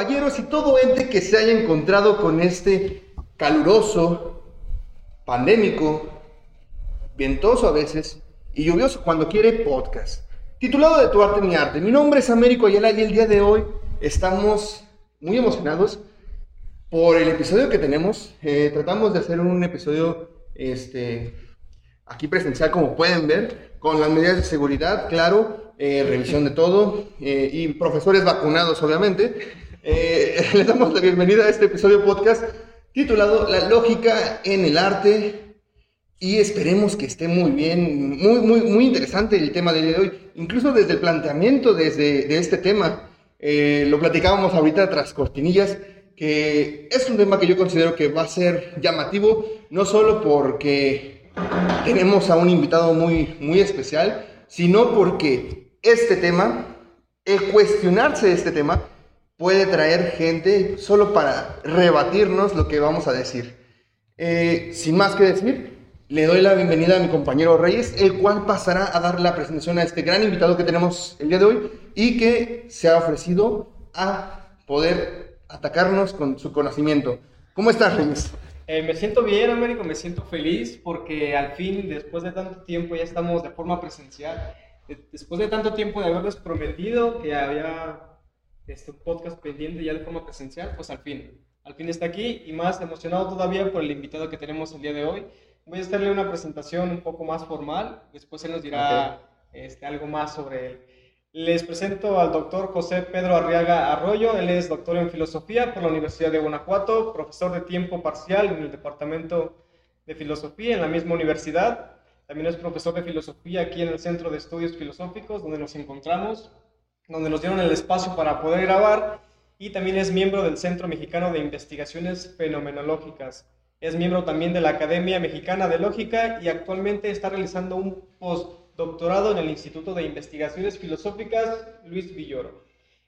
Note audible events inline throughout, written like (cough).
caballeros y todo ente que se haya encontrado con este caluroso, pandémico, ventoso a veces y lluvioso cuando quiere podcast. Titulado de Tu arte, mi arte. Mi nombre es Américo Ayala y el día de hoy estamos muy emocionados por el episodio que tenemos. Eh, tratamos de hacer un episodio este, aquí presencial, como pueden ver, con las medidas de seguridad, claro, eh, revisión de todo eh, y profesores vacunados, obviamente. Eh, (laughs) les damos la bienvenida a este episodio podcast titulado La lógica en el arte y esperemos que esté muy bien, muy, muy, muy interesante el tema del día de hoy, incluso desde el planteamiento desde, de este tema. lo platicábamos ahorita tras cortinillas, que es un tema que yo considero que va a ser llamativo, no solo porque tenemos a un invitado muy, muy especial, sino porque este tema, el cuestionarse este tema, puede traer gente solo para rebatirnos lo que vamos a decir. Eh, sin más que decir, le doy la bienvenida a mi compañero Reyes, el cual pasará a dar la presentación a este gran invitado que tenemos el día de hoy y que se ha ofrecido a poder atacarnos con su conocimiento. ¿Cómo estás, Reyes? Eh, me siento bien, Américo, me siento feliz porque al fin, después de tanto tiempo, ya estamos de forma presencial después de tanto tiempo de haberles prometido que había este podcast pendiente ya de forma presencial, pues al fin, al fin está aquí y más emocionado todavía por el invitado que tenemos el día de hoy. Voy a hacerle una presentación un poco más formal, después él nos dirá este, algo más sobre él. Les presento al doctor José Pedro Arriaga Arroyo, él es doctor en filosofía por la Universidad de Guanajuato, profesor de tiempo parcial en el Departamento de Filosofía en la misma universidad, también es profesor de filosofía aquí en el Centro de Estudios Filosóficos, donde nos encontramos, donde nos dieron el espacio para poder grabar. Y también es miembro del Centro Mexicano de Investigaciones Fenomenológicas. Es miembro también de la Academia Mexicana de Lógica y actualmente está realizando un postdoctorado en el Instituto de Investigaciones Filosóficas Luis Villoro.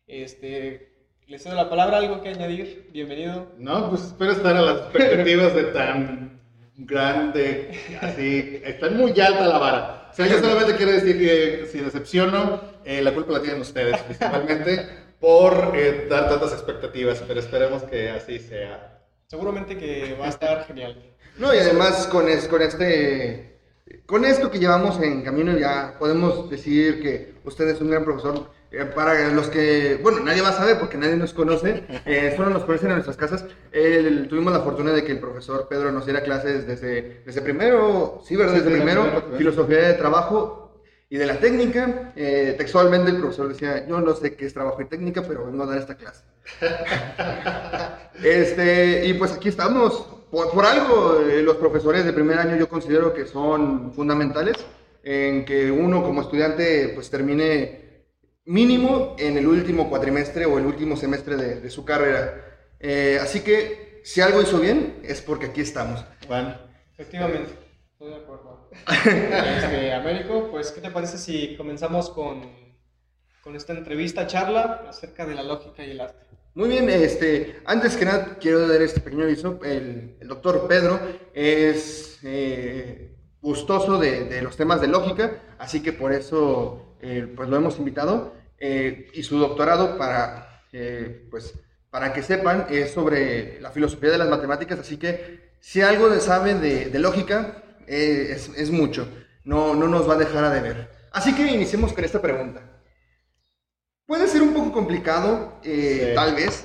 Este, le cedo la palabra, algo que añadir. Bienvenido. No, pues espero estar a las expectativas de tan grande, así, está muy alta la vara. O sea, yo (laughs) solamente quiero decir que si decepciono, eh, la culpa la tienen ustedes, principalmente, por eh, dar tantas expectativas, pero esperemos que así sea. Seguramente que va a estar genial. No, y además con, es, con este, con esto que llevamos en camino ya podemos decir que usted es un gran profesor eh, para los que, bueno, nadie va a saber porque nadie nos conoce, eh, (laughs) solo nos conocen en nuestras casas. tuvimos la fortuna de que el profesor Pedro nos diera clases desde, desde primero, sí, ¿verdad? Desde primero, filosofía de trabajo y de la técnica. Eh, textualmente el profesor decía, yo no sé qué es trabajo y técnica, pero vengo a dar esta clase. (laughs) este, y pues aquí estamos. Por, por algo, los profesores de primer año yo considero que son fundamentales en que uno como estudiante pues termine mínimo en el último cuatrimestre o el último semestre de, su carrera. Eh, así que si algo hizo bien es porque aquí estamos. Bueno, efectivamente, estoy de acuerdo. Este, Américo, pues, ¿qué te parece si comenzamos con, con esta entrevista, charla acerca de la lógica y el arte? Muy bien, este, antes que nada quiero dar este pequeño aviso. El, el doctor Pedro es eh, gustoso de, de, los temas de lógica, así que por eso eh, pues lo hemos invitado, eh, y su doctorado para, eh, pues, para que sepan es sobre la filosofía de las matemáticas, así que si algo saben de, de lógica, es, es, mucho, no, no nos va a dejar a deber. Así que iniciemos con esta pregunta. Puede ser un poco complicado, tal vez,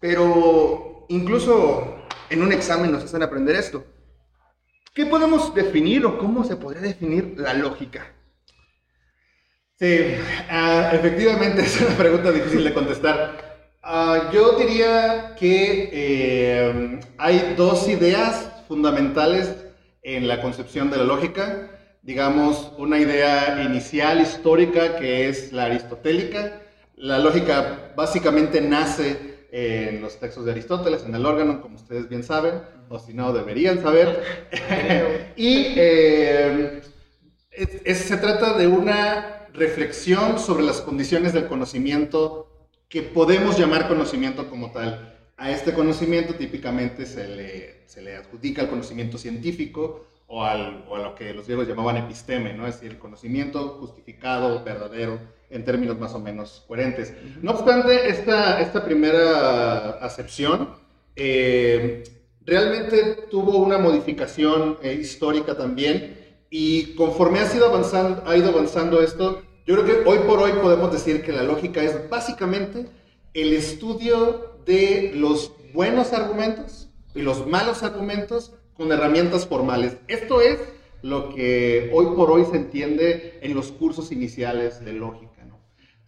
pero incluso en un examen nos hacen aprender esto. ¿Qué podemos definir o cómo se podría definir la lógica? Sí, ah, efectivamente (laughs) es una pregunta difícil de contestar. Uh, yo diría que eh, hay dos ideas fundamentales en la concepción de la lógica. Digamos, una idea inicial histórica que es la aristotélica. La lógica básicamente nace en los textos de Aristóteles, en el órgano, como ustedes bien saben, o si no, deberían saber. (laughs) y eh, se trata de una reflexión sobre las condiciones del conocimiento que podemos llamar conocimiento como tal. A este conocimiento típicamente se le, se le adjudica el conocimiento científico o, al, o a lo que los griegos llamaban episteme, ¿no? es decir, el conocimiento justificado, verdadero, en términos más o menos coherentes. No obstante, esta, esta primera acepción eh, realmente tuvo una modificación eh, histórica también y conforme ha, sido avanzando, ha ido avanzando esto, yo creo que hoy por hoy podemos decir que la lógica es básicamente el estudio de los buenos argumentos y los malos argumentos con herramientas formales. Esto es lo que hoy por hoy se entiende en los cursos iniciales de lógica.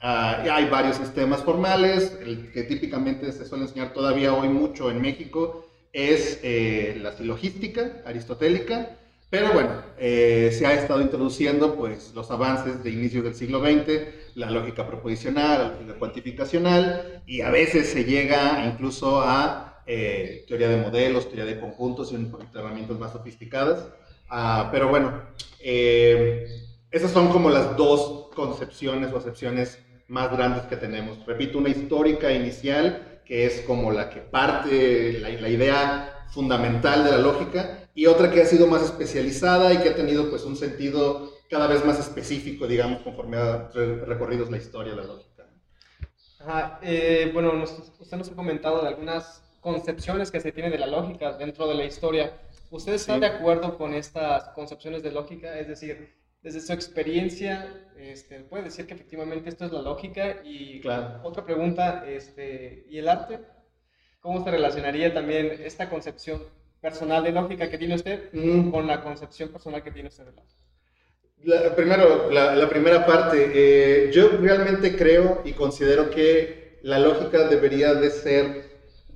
Ah, hay varios sistemas formales, el que típicamente se suele enseñar todavía hoy mucho en México es eh, la silogística aristotélica, pero bueno, eh, se ha estado introduciendo pues los avances de inicios del siglo XX, la lógica proposicional, la lógica cuantificacional, y a veces se llega incluso a eh, teoría de modelos, teoría de conjuntos y un poquito de herramientas más sofisticadas. Ah, pero bueno, esas son como las dos concepciones o acepciones más grandes que tenemos. Repito, una histórica inicial, que es como la que parte, la, la idea fundamental de la lógica, y otra que ha sido más especializada y que ha tenido pues un sentido cada vez más específico, digamos, conforme ha recorrido la historia la lógica. Eh, bueno, usted nos ha comentado de algunas concepciones que se tienen de la lógica dentro de la historia. ¿Usted está de acuerdo con estas concepciones de lógica? Es decir, desde su experiencia, este, puede decir que efectivamente esto es la lógica. Y otra pregunta, este, ¿y el arte? ¿Cómo se relacionaría también esta concepción personal de lógica que tiene usted con la concepción personal que tiene usted de lógica? primero, la, primera parte, eh, yo realmente creo y considero que la lógica debería de ser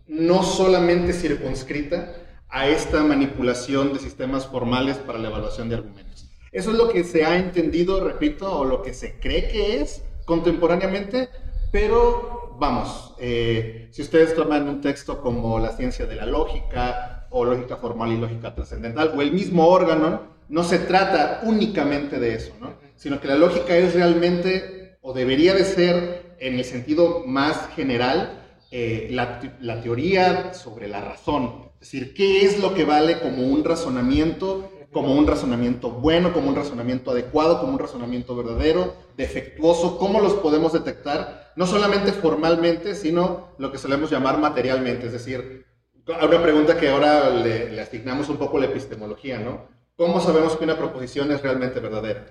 no solamente circunscrita a esta manipulación de sistemas formales para la evaluación de argumentos eso es lo que se ha entendido, repito, o lo que se cree que es contemporáneamente, pero vamos, eh, si ustedes toman un texto como la ciencia de la lógica, o lógica formal y lógica trascendental, o el mismo órgano, no se trata únicamente de eso, ¿no? sino que la lógica es realmente, o debería de ser, en el sentido más general, eh, la, la teoría sobre la razón. Es decir, ¿qué es lo que vale como un razonamiento como un razonamiento bueno, como un razonamiento adecuado, como un razonamiento verdadero, defectuoso, cómo los podemos detectar, no solamente formalmente, sino lo que solemos llamar materialmente, es decir, una pregunta que ahora le, asignamos un poco la epistemología, ¿no? ¿Cómo sabemos que una proposición es realmente verdadera?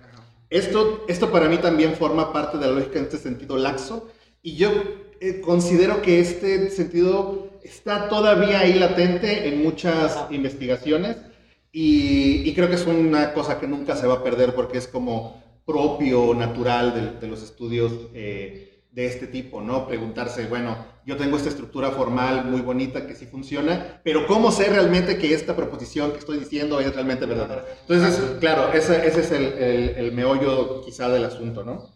Esto, esto para mí también forma parte de la lógica en este sentido laxo, y yo eh, considero que este sentido está todavía ahí latente en muchas investigaciones, y, creo que es una cosa que nunca se va a perder porque es como propio, natural de, los estudios eh, de este tipo, ¿no? Preguntarse, bueno, yo tengo esta estructura formal muy bonita que sí funciona, pero ¿cómo sé realmente que esta proposición que estoy diciendo es realmente verdadera? Entonces, claro, ese, ese es el, el, meollo quizá del asunto, ¿no?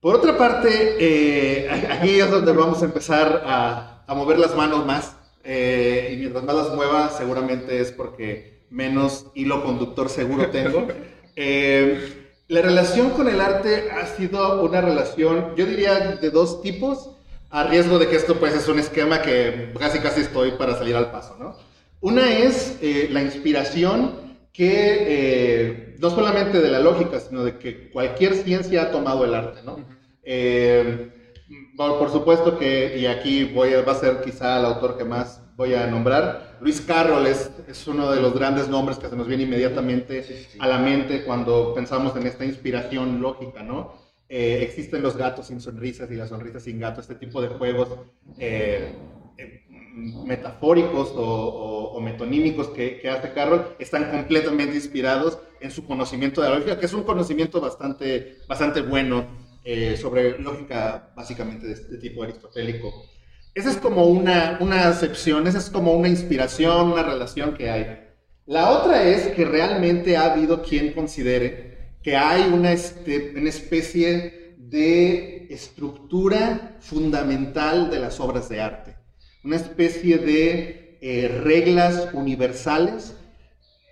Por otra parte, eh, aquí es donde vamos a empezar a, a mover las manos más, eh, y mientras más las mueva, seguramente es porque menos hilo conductor seguro tengo. (laughs) Eh, la relación con el arte ha sido una relación, yo diría, de dos tipos, a riesgo de que esto pues es un esquema que casi casi estoy para salir al paso, ¿no? Una es eh, la inspiración que eh, no solamente de la lógica, sino de que cualquier ciencia ha tomado el arte, ¿no? por supuesto que, y aquí voy, va a ser quizá el autor que más voy a nombrar. Luis Carroll es, es, uno de los grandes nombres que se nos viene inmediatamente a la mente cuando pensamos en esta inspiración lógica, ¿no? Eh, existen los gatos sin sonrisas y las sonrisas sin gatos, este tipo de juegos eh, eh, metafóricos o, o, metonímicos que, que, hace Carroll están completamente inspirados en su conocimiento de la lógica, que es un conocimiento bastante, bastante bueno sobre lógica básicamente de este tipo aristotélico. Esa es como una, una acepción, esa es como una inspiración, una relación que hay. La otra es que realmente ha habido quien considere que hay una, este, una especie de estructura fundamental de las obras de arte, una especie de eh, reglas universales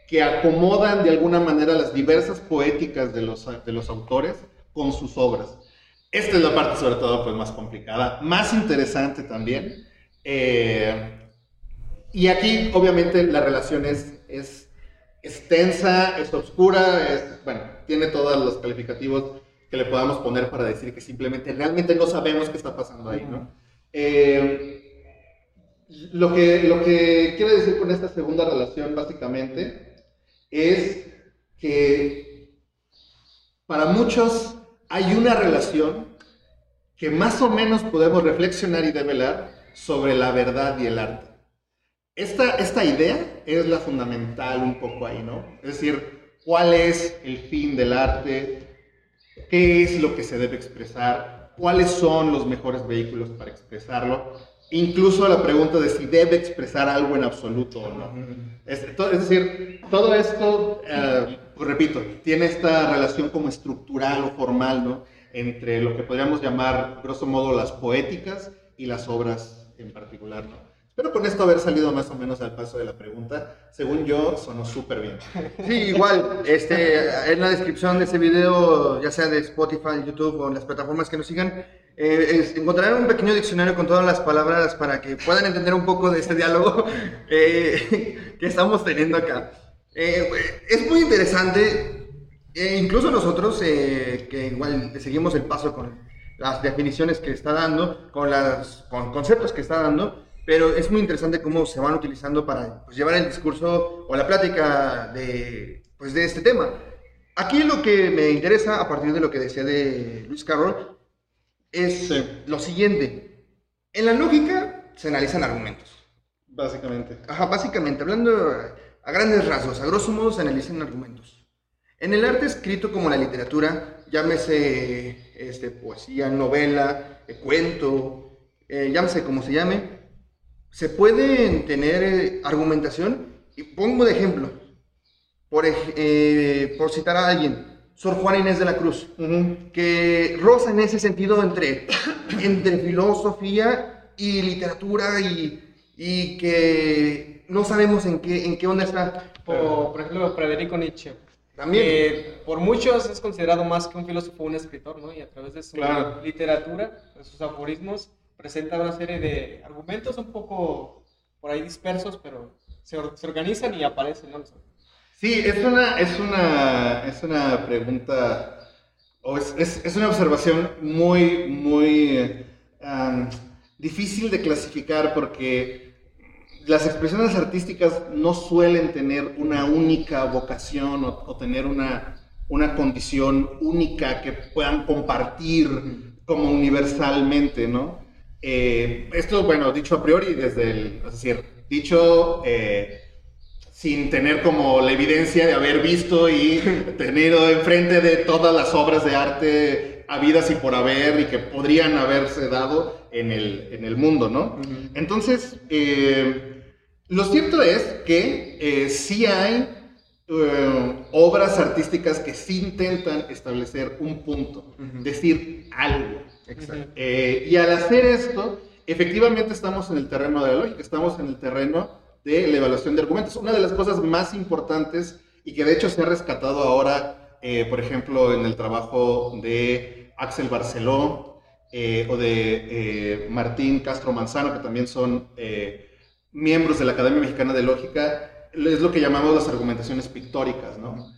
que acomodan de alguna manera las diversas poéticas de los, de los autores con sus obras. Esta es la parte sobre todo pues más complicada, más interesante también. Eh, y aquí obviamente la relación es, es es tensa, es oscura, es, bueno, tiene todos los calificativos que le podamos poner para decir que simplemente realmente no sabemos qué está pasando ahí, ¿no? Eh, lo, que, lo que quiero decir con esta segunda relación, básicamente, es que para muchos hay una relación que más o menos podemos reflexionar y develar sobre la verdad y el arte. Esta, esta idea es la fundamental un poco ahí, ¿no? Es decir, ¿cuál es el fin del arte? ¿Qué es lo que se debe expresar? ¿Cuáles son los mejores vehículos para expresarlo? Incluso la pregunta de si debe expresar algo en absoluto o no. Es, decir, todo esto, eh, pues repito, tiene esta relación como estructural o formal, ¿no? Entre lo que podríamos llamar, grosso modo, las poéticas y las obras en particular, ¿no? Espero con esto haber salido más o menos al paso de la pregunta. Según yo, sonó súper bien. Sí, igual, este, en la descripción de este video, ya sea de Spotify, YouTube o en las plataformas que nos sigan, eh, encontrarán un pequeño diccionario con todas las palabras para que puedan entender un poco de este diálogo (laughs) eh, que estamos teniendo acá. Eh, es muy interesante, incluso nosotros que igual seguimos el paso con las definiciones que está dando, con los con conceptos que está dando, pero es muy interesante cómo se van utilizando para pues, llevar el discurso o la plática de, pues, de este tema. Aquí lo que me interesa, a partir de lo que decía de Luis Carroll, es lo siguiente. En la lógica se analizan argumentos. Básicamente. Ajá, básicamente, hablando a grandes rasgos, a grosso modo se analizan argumentos. En el arte escrito como la literatura, llámese este, poesía, novela, eh, cuento, eh, llámese como se llame, se puede tener eh, argumentación, y pongo de ejemplo, por, eh, por citar a alguien, Sor Juan Inés de la Cruz, que roza en ese sentido entre, (coughs) entre filosofía y literatura y, y, que no sabemos en qué, en qué onda está. Por, por ejemplo, Federico Nietzsche. También. por muchos es considerado más que un filósofo, un escritor, ¿no? Y a través de su literatura, de sus aforismos, presenta una serie de argumentos un poco por ahí dispersos, pero se, organizan y aparecen, ¿no? Sí, es una, es una, es una pregunta, o es, es, una observación muy, muy difícil de clasificar porque las expresiones artísticas no suelen tener una única vocación o, tener una, una condición única que puedan compartir como universalmente, ¿no? Eh, esto, bueno, dicho a priori, desde el, es decir, dicho eh, sin tener como la evidencia de haber visto y (laughs) tenido enfrente de todas las obras de arte habidas y por haber y que podrían haberse dado en el, en el mundo, ¿no? Entonces, eh, lo cierto es que sí hay obras artísticas que sí intentan establecer un punto, decir algo. Eh, y al hacer esto, efectivamente estamos en el terreno de la lógica, estamos en el terreno de la evaluación de argumentos. Una de las cosas más importantes y que de hecho se ha rescatado ahora, eh, por ejemplo, en el trabajo de Axel Barceló eh, o de Martín Castro Manzano, que también son miembros de la Academia Mexicana de Lógica, es lo que llamamos las argumentaciones pictóricas, ¿no?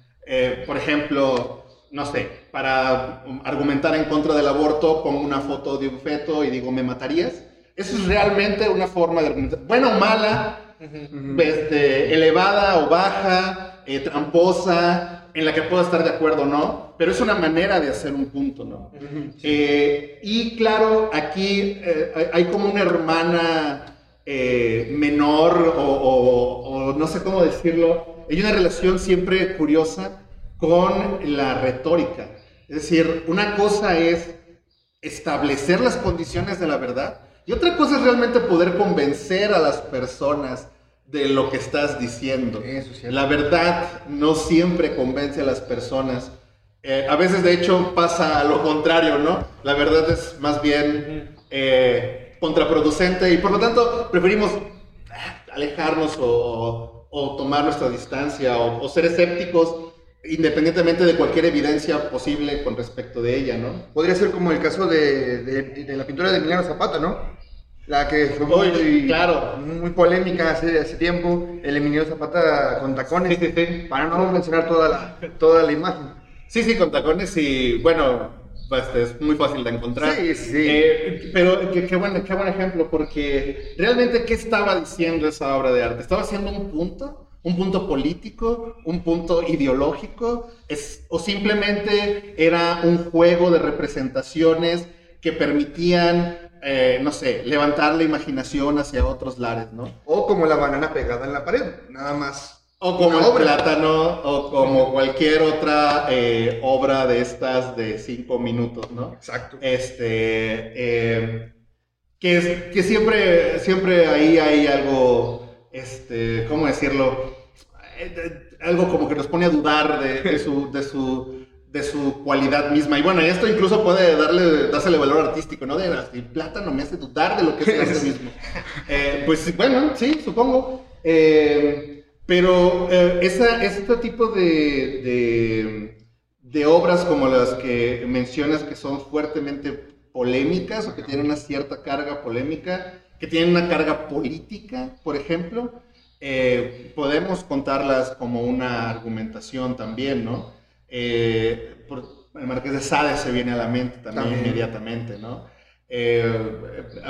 por ejemplo, no sé, para argumentar en contra del aborto, pongo una foto de un feto y digo, ¿me matarías? Eso es realmente una forma de argumentar. Buena o mala, este, elevada o baja, eh, tramposa, en la que puedo estar de acuerdo o no, pero es una manera de hacer un punto, ¿no? Eh, y claro, aquí eh, hay como una hermana menor o no sé cómo decirlo, hay una relación siempre curiosa con la retórica. Es decir, una cosa es establecer las condiciones de la verdad y otra cosa es realmente poder convencer a las personas de lo que estás diciendo. la verdad no siempre convence a las personas. Eh, a veces, de hecho, pasa lo contrario, ¿no? La verdad es más bien eh, contraproducente y por lo tanto preferimos ah, alejarnos o, tomar nuestra distancia o ser escépticos independientemente de cualquier evidencia posible con respecto de ella, ¿no? Podría ser como el caso de, de, la pintura de Emiliano Zapata, ¿no? La que fue Oye, muy, claro. muy polémica hace, hace tiempo, el Emilio Zapata con tacones, Sí, sí, sí. para no mencionar toda la, toda la imagen. Sí, sí, con tacones y bueno, pues, es muy fácil de encontrar. Sí, sí. Eh, pero qué, qué buen, qué buen ejemplo, porque realmente, ¿qué estaba diciendo esa obra de arte? ¿Estaba haciendo un punto? ¿Un punto político? ¿Un punto ideológico? Es, ¿O simplemente era un juego de representaciones que permitían, eh, no sé, levantar la imaginación hacia otros lares, ¿no? O como la banana pegada en la pared, nada más. O como el obra. plátano, o como cualquier otra eh, obra de estas de cinco minutos, ¿no? Exacto. Este, eh, que, es- que siempre, siempre ahí hay algo, este, ¿cómo decirlo? Algo como que nos pone a dudar de, de su, de, su, de su cualidad misma. Y bueno, esto incluso puede darle, dársele valor artístico, ¿no? De, el plátano me hace dudar de lo que es el (laughs) mismo. Eh, pues bueno, sí, supongo. Eh, pero eh, esa, este tipo de, de, de obras como las que mencionas que son fuertemente polémicas o que tienen una cierta carga polémica, que tienen una carga política, por ejemplo, eh, podemos contarlas como una argumentación también, ¿no? Eh, por- el Marqués de Sade se viene a la mente también, También. inmediatamente, ¿no? Eh,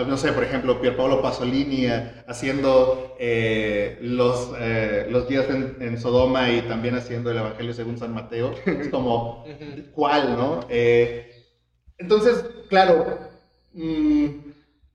no sé, por ejemplo, Pierpaolo Pasolini eh, haciendo eh, los, eh, los días en, en Sodoma y también haciendo el Evangelio según San Mateo. Es como, ¿cuál, no? Entonces, claro, mm,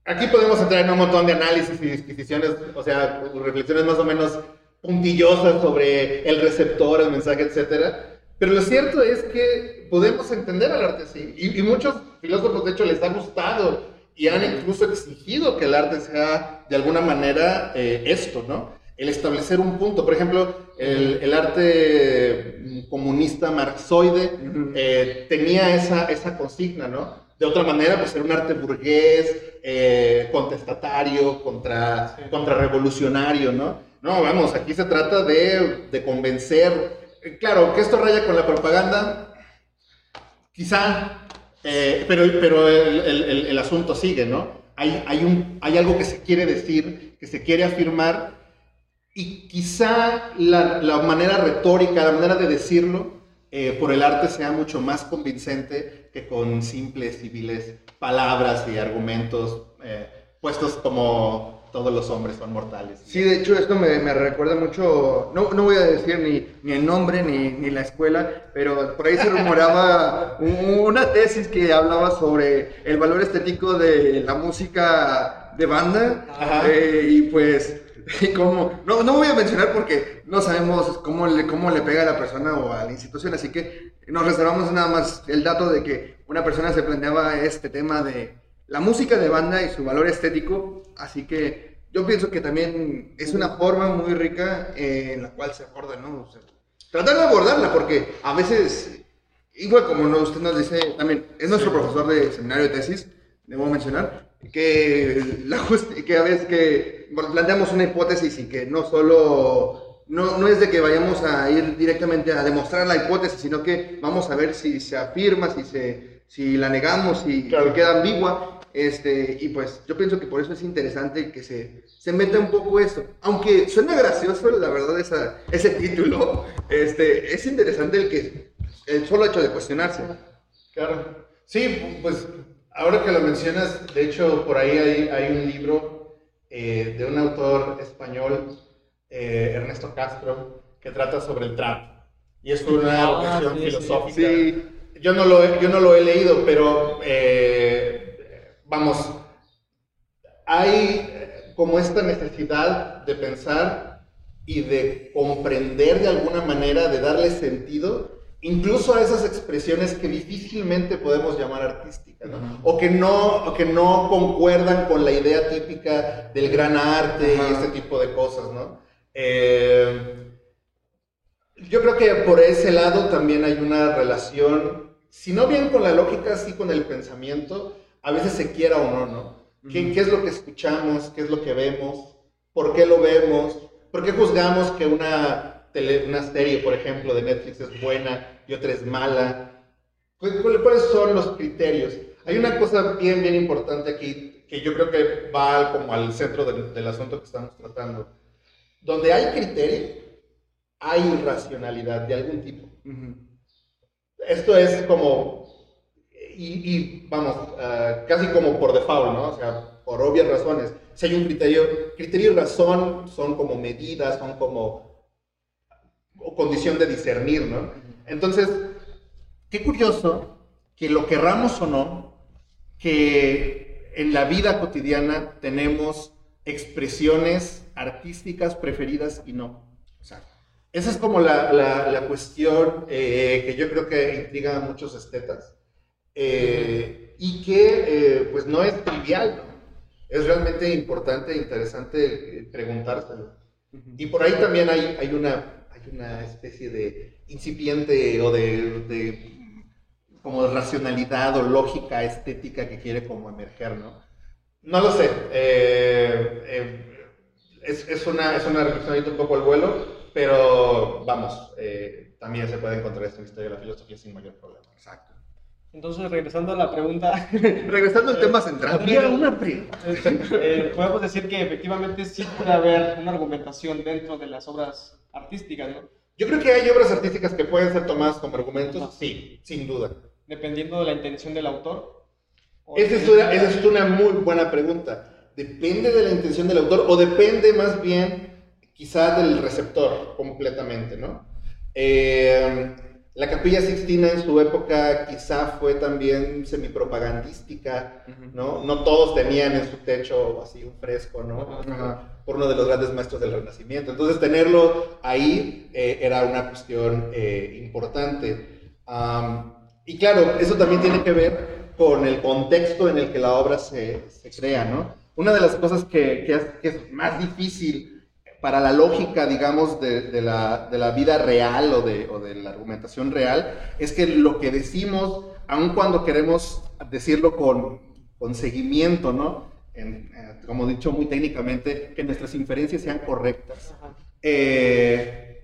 aquí podemos entrar en un montón de análisis y disquisiciones, o sea, reflexiones más o menos puntillosas sobre el receptor, el mensaje, etcétera. Pero lo cierto es que podemos entender al arte así. Y, y muchos filósofos, de hecho, les ha gustado y han incluso exigido que el arte sea de alguna manera eh, esto, ¿no? El establecer un punto. Por ejemplo, el, el arte mm, comunista marxoide eh, tenía esa, esa consigna, ¿no? De otra manera, pues era un arte burgués, eh, contestatario, contra, Sí. contrarrevolucionario, ¿no? No, vamos, aquí se trata de, de convencer. Eh, Claro, que esto raya con la propaganda, quizá, eh, pero, pero el, el- asunto sigue, ¿no? Hay, hay, un, hay algo que se quiere decir, que se quiere afirmar, y quizá la, la manera retórica, la manera de decirlo, eh, por el arte sea mucho más convincente que con simples y viles palabras y argumentos puestos como todos los hombres son mortales. Sí, de hecho esto me, me recuerda mucho, no, no voy a decir ni, ni el nombre ni, ni la escuela, pero por ahí se rumoraba (laughs) un- una tesis que hablaba sobre el valor estético de la música de banda Ajá. eh, y pues (laughs) y cómo, no, no voy a mencionar porque no sabemos cómo le, cómo le pega a la persona o a la institución, así que nos reservamos nada más el dato de que una persona se planteaba este tema de la música de banda y su valor estético, así que yo pienso que también es una forma muy rica eh, en la cual se aborda, ¿no? O sea, tratar de abordarla, porque a veces, igual como usted nos dice, también es nuestro profesor de seminario de tesis, debo mencionar, que, la que a veces que planteamos una hipótesis y que no solo, no, no es de que vayamos a ir directamente a demostrar la hipótesis, sino que vamos a ver si se afirma, si, se, si la negamos, si, Claro. queda ambigua. Este, y pues yo pienso que por eso es interesante que se, se meta un poco esto. Aunque suena gracioso, la verdad, esa, ese título, (laughs) este, es interesante el que el solo hecho de cuestionarse. Claro. Sí, pues ahora que lo mencionas, de hecho por ahí hay, hay un libro eh, de un autor español, eh, Ernesto Castro, que trata sobre el trap. Y es una Ah, vocación sí, sí. filosófica. Sí, Yo no lo he, yo no lo he leído, pero eh, vamos, hay eh, como esta necesidad de pensar y de comprender de alguna manera, de darle sentido, incluso a esas expresiones que difícilmente podemos llamar artísticas, ¿no? o, que no, o que no concuerdan con la idea típica del gran arte y este tipo de cosas, ¿no? Eh, yo creo que por ese lado también hay una relación, si no bien con la lógica, sí con el pensamiento, a veces se quiera o no, ¿no? ¿Qué, es lo que escuchamos? ¿Qué es lo que vemos? ¿Por qué lo vemos? ¿Por qué juzgamos que una, tele- una serie, por ejemplo, de Netflix es buena y otra es mala? ¿Cu- cu- ¿Cuáles son los criterios? Hay una cosa bien, bien importante aquí que yo creo que va como al centro del, del asunto que estamos tratando. Donde hay criterio, hay racionalidad de algún tipo. Esto es como, y, y vamos, uh, casi como por default, ¿no? O sea, por obvias razones. Si hay un criterio, criterio y razón son como medidas, son como condición de discernir, ¿no? Entonces, qué curioso que lo querramos o no, que en la vida cotidiana tenemos expresiones artísticas preferidas y no. O sea, esa es como la, la, la cuestión eh, que yo creo que intriga a muchos estetas eh, y que eh, pues no es trivial, ¿no? Es realmente importante e interesante eh, preguntárselo. Y por ahí también hay, hay, una, hay una especie de incipiente o de, de como racionalidad o lógica estética que quiere como emerger, ¿no? No lo sé. Eh, eh, es, es, una, es una reflexión un poco al vuelo, pero vamos, eh, también se puede encontrar esto en la historia de la filosofía sin mayor problema. Exacto. Entonces, regresando a la pregunta. (laughs) regresando al tema central. Había una pregunta. (laughs) Eh, podemos decir que efectivamente sí puede haber una argumentación dentro de las obras artísticas, ¿no? Yo creo que hay obras artísticas que pueden ser tomadas como argumentos, sí, sin duda. Dependiendo de la intención del autor. Esa es, una, esa es una muy buena pregunta. ¿Depende de la intención del autor o depende más bien quizá del receptor completamente, ¿no? Eh, la Capilla Sixtina en su época quizá fue también semipropagandística, ¿no? No todos tenían en su techo así un fresco, ¿no? Por uno de los grandes maestros del Renacimiento. Entonces tenerlo ahí eh, era una cuestión eh, importante. Um, y claro, eso también tiene que ver con el contexto en el que la obra se, se crea, ¿no? Una de las cosas que, que, es, que es más difícil para la lógica, digamos, de, de, la, de la, vida real o de, o de, la argumentación real, es que lo que decimos, aun cuando queremos decirlo con, con seguimiento, ¿no? En, eh, como dicho muy técnicamente, que nuestras inferencias sean correctas. Eh,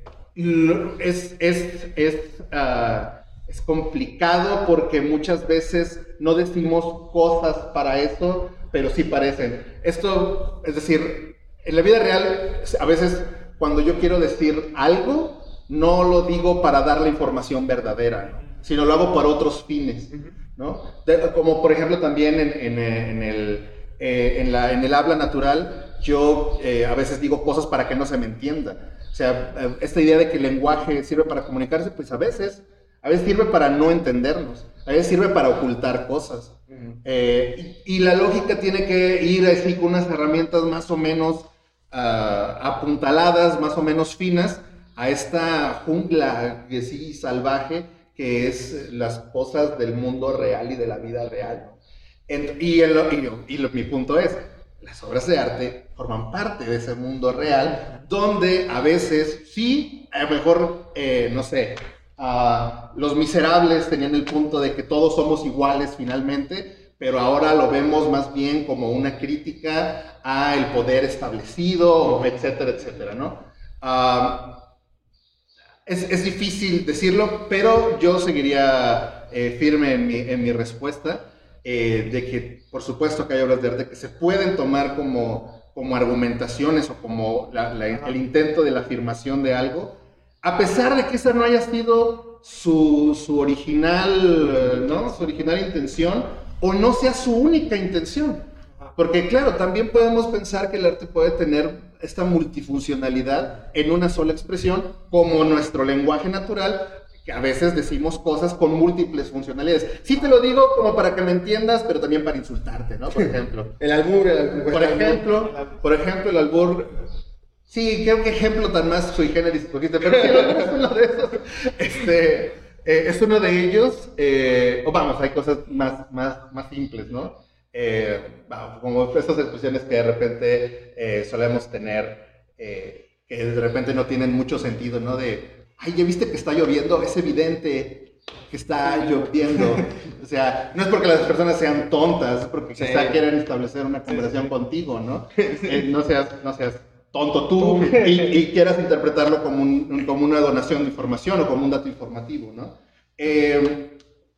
es, es, es, uh, es complicado porque muchas veces no decimos cosas para eso, pero sí parecen. Esto, es decir, en la vida real, a veces cuando yo quiero decir algo, no lo digo para dar la información verdadera, ¿no? sino lo hago para otros fines, ¿no? De, como por ejemplo también en, en, en el, eh, en, la, en el habla natural, yo eh, a veces digo cosas para que no se me entienda. O sea, eh, esta idea de que el lenguaje sirve para comunicarse, pues a veces, a veces sirve para no entendernos, a veces sirve para ocultar cosas. Eh, y, y, la lógica tiene que ir así con unas herramientas más o menos uh, apuntaladas, más o menos finas, a esta jungla que sí salvaje que es las cosas del mundo real y de la vida real. En, y, y, y, mi punto es, las obras de arte forman parte de ese mundo real, donde a veces sí, a lo mejor, eh, no sé, uh, los miserables tenían el punto de que todos somos iguales finalmente, pero ahora lo vemos más bien como una crítica a el poder establecido, etcétera, etcétera, ¿no? Es, es, difícil decirlo, pero yo seguiría eh, firme en mi, en mi respuesta eh, de que, por supuesto, que hay obras de arte que se pueden tomar como, como argumentaciones o como el intento de la afirmación de algo, a pesar de que esa no haya sido su, su original, ¿no? Su original intención o no sea su única intención. Porque claro, también podemos pensar que el arte puede tener esta multifuncionalidad en una sola expresión, como nuestro lenguaje natural, que a veces decimos cosas con múltiples funcionalidades. Sí te lo digo como para que me entiendas, pero también para insultarte, ¿no? Por ejemplo. (laughs) el albur, el albur. Por ejemplo, por ejemplo, el albur... Sí, creo que ejemplo tan más sui generis escogiste, pero sí, uno de esos. Este, eh, es uno de ellos, eh, o vamos, hay cosas más, más, más simples, ¿no? Eh, como estas expresiones que de repente eh, solemos tener, que de repente no tienen mucho sentido, ¿no? De, ay, ya viste que está lloviendo, es evidente que está lloviendo. O sea, no es porque las personas sean tontas, es porque sí. quizá quieren establecer una conversación sí. contigo, ¿no? (laughs) No, seas, no seas tonto tú y, y quieras interpretarlo como, un, como una donación de información o como un dato informativo, ¿no?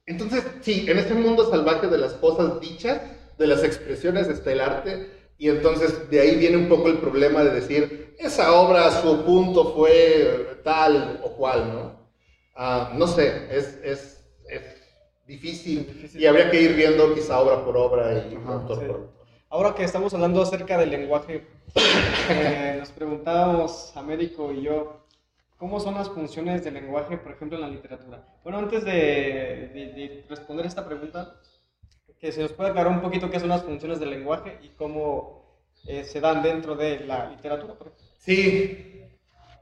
entonces, sí, en este mundo salvaje de las cosas dichas, de las expresiones está el arte, y entonces de ahí viene un poco el problema de decir, esa obra, su punto fue tal o cual, ¿no? Ah, no sé, es, es, es difícil, y habría que ir viendo quizá obra por obra y autor sí. por autor. Ahora que estamos hablando acerca del lenguaje, eh, nos preguntábamos, Américo y yo, ¿cómo son las funciones del lenguaje, por ejemplo, en la literatura? Bueno, antes de, de- de responder esta pregunta, que se nos puede aclarar un poquito qué son las funciones del lenguaje y cómo eh, se dan dentro de la literatura, por ejemplo. Sí.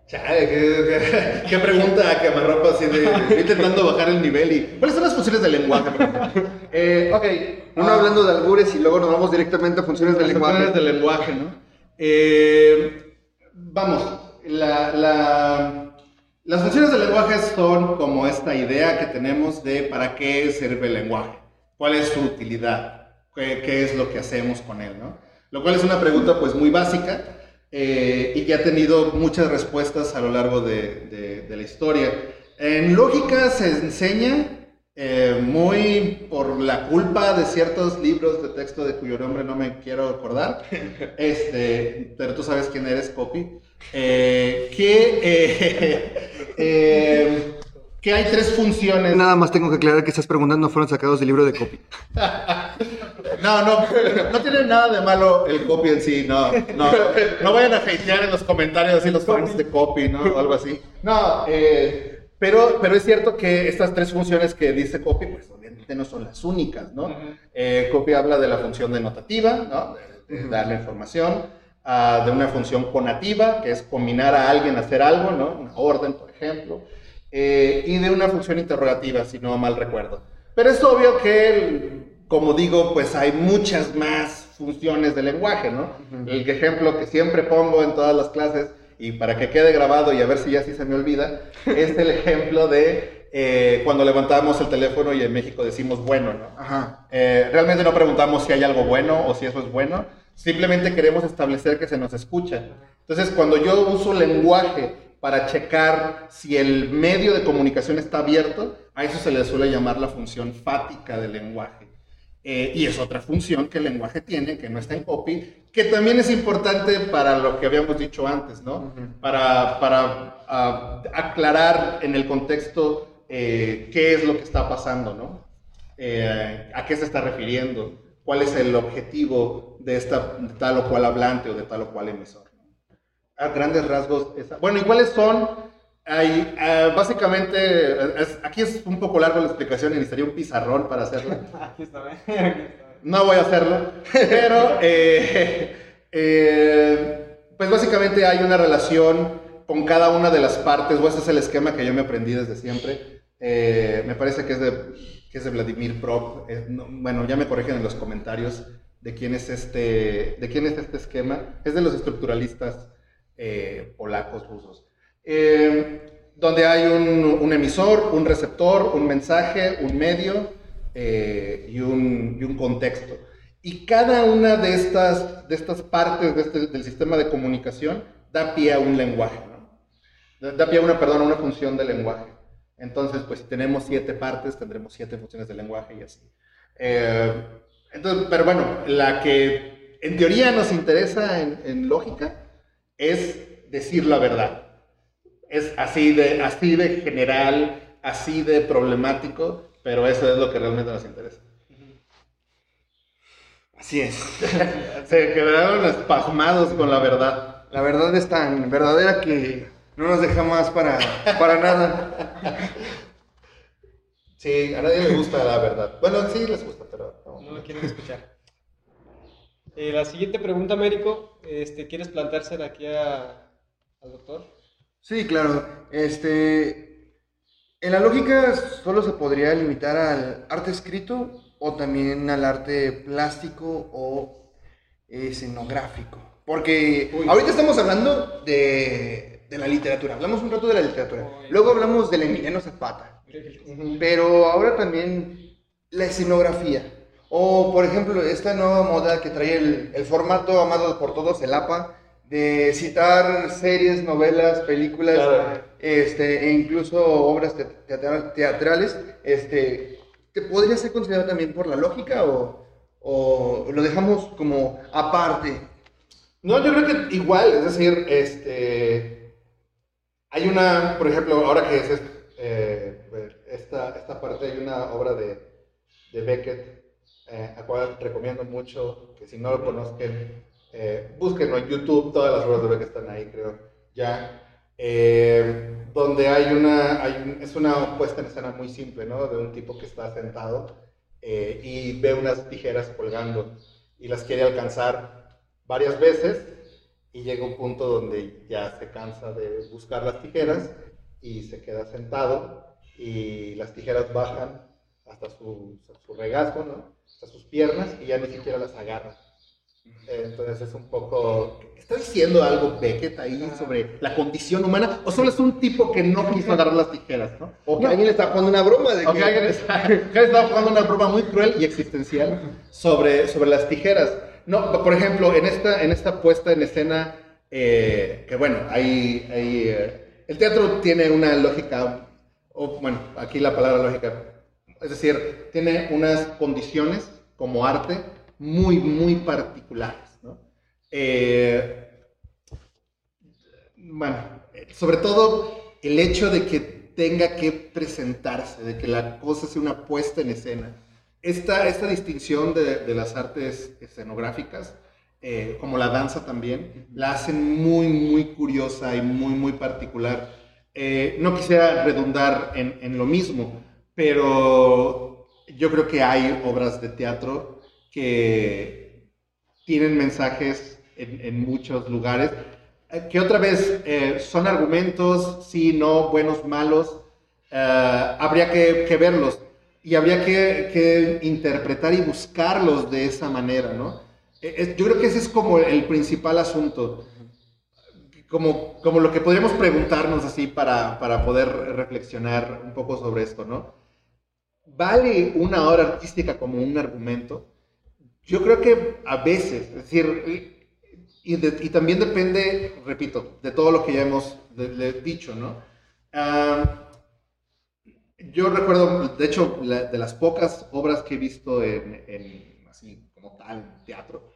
Chale, qué, qué- qué pregunta que amarropa así de. Estoy intentando bajar el nivel y. ¿Cuáles son las funciones del lenguaje? eh, ok. Uno ah, hablando de albures y luego nos vamos directamente a funciones del lenguaje. funciones del lenguaje, ¿no? Eh, vamos, la- la- las funciones del lenguaje son como esta idea que tenemos de para qué sirve el lenguaje, cuál es su utilidad, qué, es lo que hacemos con él, ¿no? Lo cual es una pregunta pues muy básica eh, y que ha tenido muchas respuestas a lo largo de la historia. En lógica se enseña eh, muy por la culpa de ciertos libros de texto de cuyo nombre no me quiero acordar, (laughs) este, pero tú sabes quién eres, Copy, eh, que, eh, (laughs) eh, que hay tres funciones. Nada más tengo que aclarar que estas preguntas no fueron sacados del libro de copy. (laughs) No, no, no tiene nada de malo el copy en sí, no, no, no vayan a hatear en los comentarios así los fans de copy, ¿no? O algo así. No, eh, pero, pero es cierto que estas tres funciones que dice copy, pues obviamente no son las únicas, ¿no? Eh, copy habla de la función denotativa, ¿no? De, de dar la información, ah, de una función conativa, que es combinar a alguien a hacer algo, ¿no? Una orden, por ejemplo, eh, y de una función interrogativa, si no mal recuerdo. Pero es obvio que, como digo, pues hay muchas más funciones del lenguaje, ¿no? El ejemplo que siempre pongo en todas las clases, y para que quede grabado y a ver si ya sí se me olvida, es el ejemplo de eh, cuando levantamos el teléfono y en México decimos bueno, ¿no? Ajá. Eh, realmente no preguntamos si hay algo bueno o si eso es bueno, simplemente queremos establecer que se nos escucha. Entonces, cuando yo uso lenguaje para checar si el medio de comunicación está abierto, a eso se le suele llamar la función fática del lenguaje. Eh, y es otra función que el lenguaje tiene, que no está en copy, que también es importante para lo que habíamos dicho antes, ¿no? Para, para ah, aclarar en el contexto eh, qué es lo que está pasando, ¿no? Eh, a qué se está refiriendo, cuál es el objetivo de, esta, de tal o cual hablante o de tal o cual emisor. A grandes rasgos, esa- bueno, ¿y cuáles son? Hay, ah, básicamente, es- aquí es un poco largo la explicación y necesitaría un pizarrón para hacerla. (laughs) Aquí está, ¿eh? (laughs) Aquí está. No voy a hacerlo, pero (laughs) eh, eh, pues básicamente hay una relación con cada una de las partes, o ese es el esquema que yo me aprendí desde siempre. Eh, me parece que es de, que es de Vladimir Prop. Eh, no, bueno, ya me corrigen en los comentarios de quién es este, de quién es este esquema. Es de los estructuralistas eh, polacos, rusos. Eh, donde hay un, un emisor, un receptor, un mensaje, un medio eh, y, un, y un contexto. Y cada una de estas, de estas partes de este- del sistema de comunicación da pie a un lenguaje, ¿no? Da- pie a una, perdón, a una función de lenguaje. Entonces, pues si tenemos siete partes, tendremos siete funciones de lenguaje y así. Eh, entonces, pero bueno, la que en teoría nos interesa en, en lógica es decir la verdad. Es así de, así de general, así de problemático, pero eso es lo que realmente nos interesa. Así es. (laughs) Se quedaron espasmados con la verdad. La verdad es tan verdadera que no nos deja más para, para nada. Sí, a nadie le gusta la verdad. Bueno, sí les gusta, pero no. No lo quieren escuchar. Eh, la siguiente pregunta, Américo, este, ¿quieres planteársela aquí a- al doctor? Sí, claro. Este, en la lógica solo se podría limitar al arte escrito o también al arte plástico o escenográfico. Porque Uy. ahorita estamos hablando de, de la literatura. Hablamos un rato de la literatura. Luego hablamos del Emiliano Zapata. Pero ahora también la escenografía. O, por ejemplo, esta nueva moda que trae el, el formato amado por todos, el APA, de citar series, novelas, películas, Claro. este, e incluso obras te- teatral- teatrales, este, ¿te podría ser considerado también por la lógica o, ¿O lo dejamos como aparte? No, yo creo que igual, es decir, este, hay una, por ejemplo, ahora que es eh, esta, esta parte, hay una obra de, de Beckett, eh, a cual recomiendo mucho, que si no lo conozcan, eh, búsquenlo en YouTube, todas las obras de Beckett están ahí, creo, ya. Eh, donde hay una, es una puesta en escena muy simple, ¿no? De un tipo que está sentado eh, y ve unas tijeras colgando y las quiere alcanzar varias veces y llega un punto donde ya se cansa de buscar las tijeras y se queda sentado y las tijeras bajan hasta su, su regazo, ¿no? Hasta sus piernas y ya ni siquiera las agarra. Entonces es un poco... ¿Está diciendo algo Beckett ahí sobre la condición humana? ¿O solo es un tipo que no quiso agarrar las tijeras, ¿no? O que alguien le está jugando una broma de que... (laughs) que alguien está, alguien está jugando una broma muy cruel y existencial sobre, sobre las tijeras. No, por ejemplo, en esta, en esta puesta en escena, eh, que bueno, hay, hay, eh, el teatro tiene una lógica, o bueno, aquí la palabra lógica, es decir, tiene unas condiciones como arte muy, muy particulares, ¿no? Eh, bueno, sobre todo el hecho de que tenga que presentarse, de que la cosa sea una puesta en escena. Esta, esta distinción de, de las artes escenográficas, eh, como la danza también, la hacen muy, muy curiosa y muy, muy particular. Eh, no quisiera redundar en, en lo mismo, pero yo creo que hay obras de teatro que tienen mensajes en, en muchos lugares, eh, que otra vez eh, son argumentos, sí, no, buenos, malos, eh, habría que, que verlos y habría que, que interpretar y buscarlos de esa manera, ¿no? Eh, yo creo que ese es como el principal asunto, como, como lo que podríamos preguntarnos así para, para poder reflexionar un poco sobre esto, ¿no? ¿Vale una obra artística como un argumento? Yo creo que a veces, es decir, y, también depende, repito, de todo lo que ya hemos dicho, ¿no? Ah, yo recuerdo, de hecho, de las pocas obras que he visto en, así como tal, teatro,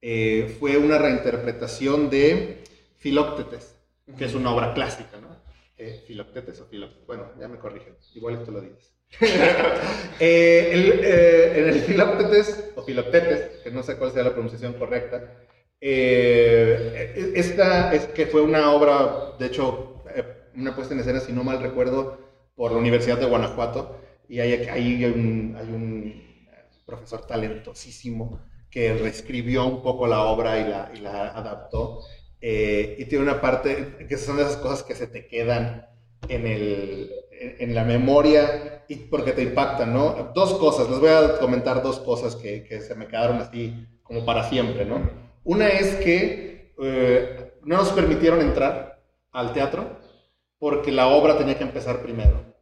eh, fue una reinterpretación de Filóctetes, que es una obra clásica, ¿no? Eh, Filoctetes o Filoctetes, bueno, ya me corrigen, igual esto lo dices. (laughs) Eh, el, eh, en el Filoctetes, o Filoctetes, que no sé cuál sea la pronunciación correcta, eh, esta es que fue una obra, de hecho, eh, una puesta en escena, si no mal recuerdo, por la Universidad de Guanajuato, y ahí, ahí hay, un, hay un profesor talentosísimo que reescribió un poco la obra y la, y la adaptó. Eh, y tiene una parte que son de esas cosas que se te quedan en, el, en, la memoria y porque te impactan, ¿no? Dos cosas, les voy a comentar dos cosas que, que se me quedaron así como para siempre, ¿no? Una es que eh, no nos permitieron entrar al teatro porque la obra tenía que empezar primero.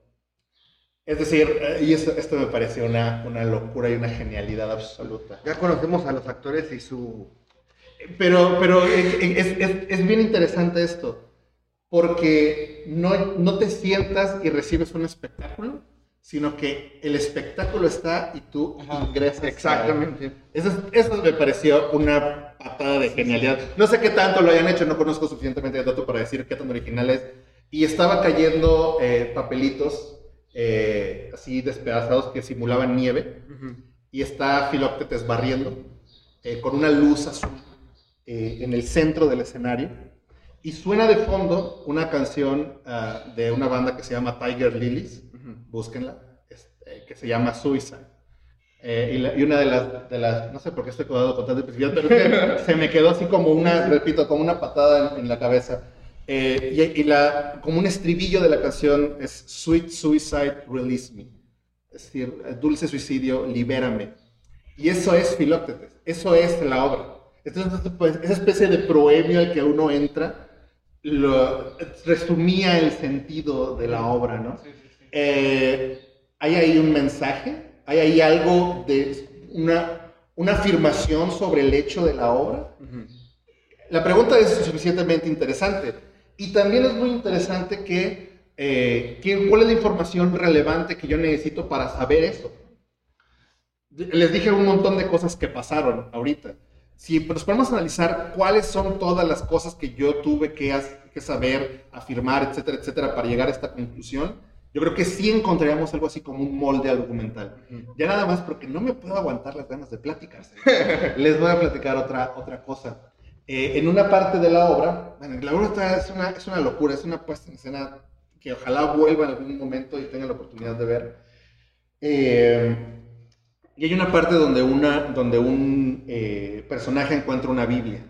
Es decir, eh, y esto, esto me pareció una, una locura y una genialidad absoluta. Ya conocemos a los actores y su... Pero, pero es, es, es- es bien interesante esto, porque no, no te sientas y recibes un espectáculo, sino que el espectáculo está y tú Ajá. ingresas. Exactamente. Eso, es- eso me pareció una patada de genialidad. No sé qué tanto lo hayan hecho, no conozco suficientemente de dato para decir qué tan original es. Y estaba cayendo eh, papelitos eh, así despedazados que simulaban nieve y está Filóctetes barriendo eh, con una luz azul eh, en el centro del escenario y suena de fondo una canción ah, de una banda que se llama Tiger Lilies, búsquenla, este, que se llama Suicide. Eh, y, la- y una de las, de las, no sé por qué estoy codado con tanta especificidad, pero es que se me quedó así como una, repito, como una patada en, en la cabeza. Eh, y y la, como un estribillo de la canción es Sweet Suicide, Release Me. Es decir, dulce suicidio, libérame. Y eso es Filóctetes, eso es la obra. Entonces, pues, esa especie de proemio al que uno entra, lo, resumía el sentido de la obra, ¿no? Sí, sí, sí. Eh, hay ahí un mensaje, hay ahí algo de una, una afirmación sobre el hecho de la obra. La pregunta es suficientemente interesante. Y también es muy interesante que, eh, que- ¿cuál es la información relevante que yo necesito para saber eso? les dije un montón de cosas que pasaron ahorita. Si nos podemos analizar cuáles son todas las cosas que yo tuve que, que saber, afirmar, etcétera, etcétera, para llegar a esta conclusión, yo creo que sí encontraríamos algo así como un molde argumental. Ya nada más porque no me puedo aguantar las ganas de platicar. (laughs) Les voy a platicar otra, otra cosa. Eh, en una parte de la obra, bueno, la obra es, una, es una locura, es una puesta en escena que ojalá vuelva en algún momento y tenga la oportunidad de ver. Eh, y hay una parte donde, una, donde un eh, personaje encuentra una Biblia.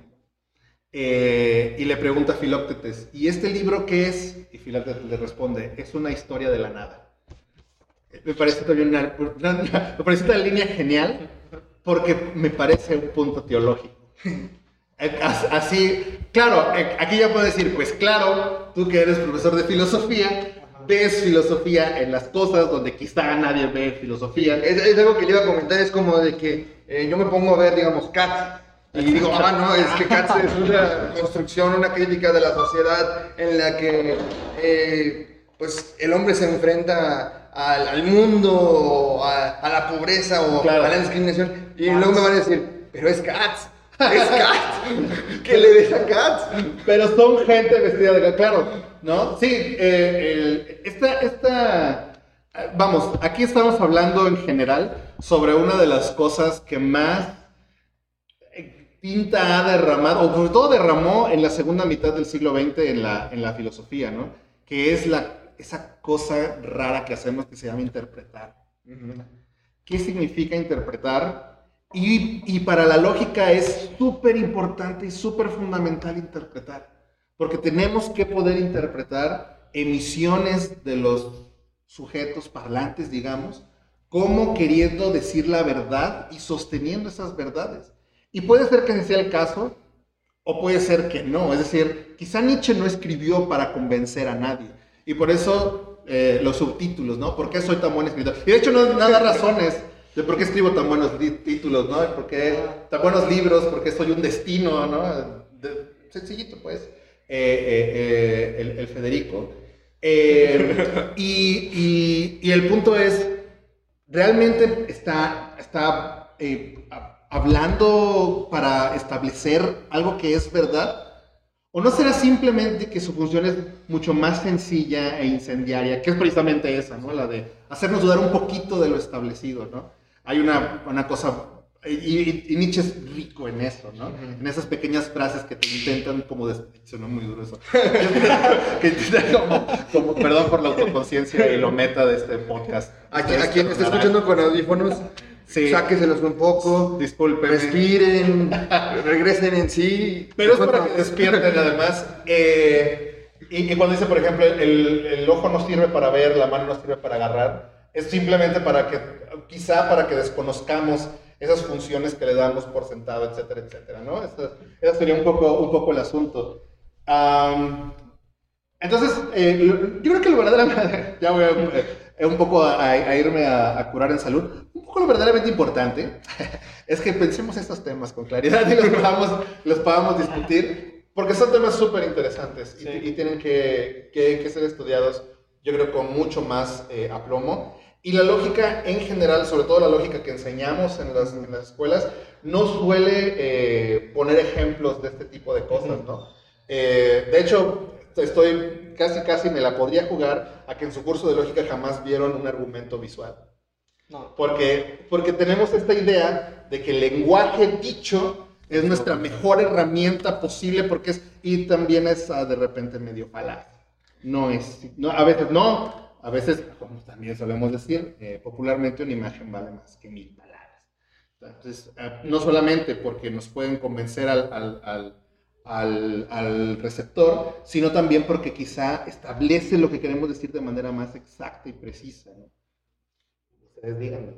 y le pregunta a Filóctetes, ¿y este libro qué es? Y Filóctetes le responde, es una historia de la nada. Me parece una, me parece una línea genial porque me parece un punto teológico. Así, claro, aquí ya puedo decir, pues claro, tú que eres profesor de filosofía, ves filosofía en las cosas donde quizá nadie ve filosofía. Es, algo que le iba a comentar, es como de que eh, yo me pongo a ver, digamos, Cats, y (laughs) digo, ah, no, es que Cats es una construcción, una crítica de la sociedad en la que, eh, pues, el hombre se enfrenta al, mundo, a, a, la pobreza o a la discriminación, y luego me van a decir, pero es Cats. Es (laughs) Cats. ¿Qué le deja Cats? Pero son gente vestida de claro, ¿no? Sí, eh, esta, esta, vamos, aquí estamos hablando en general sobre una de las cosas que más tinta ha derramado, o sobre todo derramó en la segunda mitad del siglo XX en la, en la filosofía, ¿no? Que es la, esa cosa rara que hacemos que se llama interpretar. ¿Qué significa interpretar? Y, para la lógica es súper importante y súper fundamental interpretar, porque tenemos que poder interpretar emisiones de los sujetos parlantes, digamos, como queriendo decir la verdad y sosteniendo esas verdades. Y puede ser que ese sea el caso, o puede ser que no. Es decir, quizá Nietzsche no escribió para convencer a nadie. Y por eso eh, los subtítulos, ¿no? ¿Por qué soy tan buen escritor? Y de hecho no nada razones de por qué escribo tan buenos títulos, ¿no? ¿Por qué tan buenos libros? ¿Por qué soy un destino, ¿no? sencillito, pues, eh, eh, eh, el, Federico. (laughs) y, y, el punto es, realmente está, está hablando para establecer algo que es verdad. ¿O no será simplemente que su función es mucho más sencilla e incendiaria, que es precisamente esa, ¿no? La de hacernos dudar un poquito de lo establecido, ¿no? Hay una, una cosa, y, Nietzsche es rico en eso, ¿no? En esas pequeñas frases que te intentan como, de, sonó muy duro eso, (laughs) que intentan como, perdón por la autoconciencia y lo meta de este podcast. A, quien está escuchando con audífonos, Sí. Sáqueselos un poco, disculpen, respiren, regresen en sí. Pero es para que despierten además. Eh, y, y, cuando dice, por ejemplo, el, el, ojo no sirve para ver, la mano no sirve para agarrar, es simplemente para que quizá para que desconozcamos esas funciones que le damos por sentado, etcétera, etcétera, ¿no? Eso, sería un poco, un poco el asunto. entonces, eh, yo creo que lo verdaderamente, (laughs) ya voy a, eh, un poco a, irme a, curar en salud, un poco lo verdaderamente importante (laughs) es que pensemos estos temas con claridad y los podamos, los podamos discutir, porque son temas súper interesantes y, tienen que, que, ser estudiados, yo creo, con mucho más eh, aplomo. Y la lógica en general, sobre todo la lógica que enseñamos en las, en las escuelas, no suele eh, poner ejemplos de este tipo de cosas, ¿no? Eh, de hecho, estoy casi, casi me la podría jugar a que en su curso de lógica jamás vieron un argumento visual. No. Porque, porque tenemos esta idea de que el lenguaje dicho es nuestra mejor herramienta posible porque es, y también es ah, de repente medio falaz. No es, no, a veces no, a veces, como también solemos decir, eh, popularmente una imagen vale más que mil palabras. Entonces, eh, no solamente porque nos pueden convencer al, al, al, al, receptor, sino también porque quizá establece lo que queremos decir de manera más exacta y precisa. ¿no? Ustedes díganme.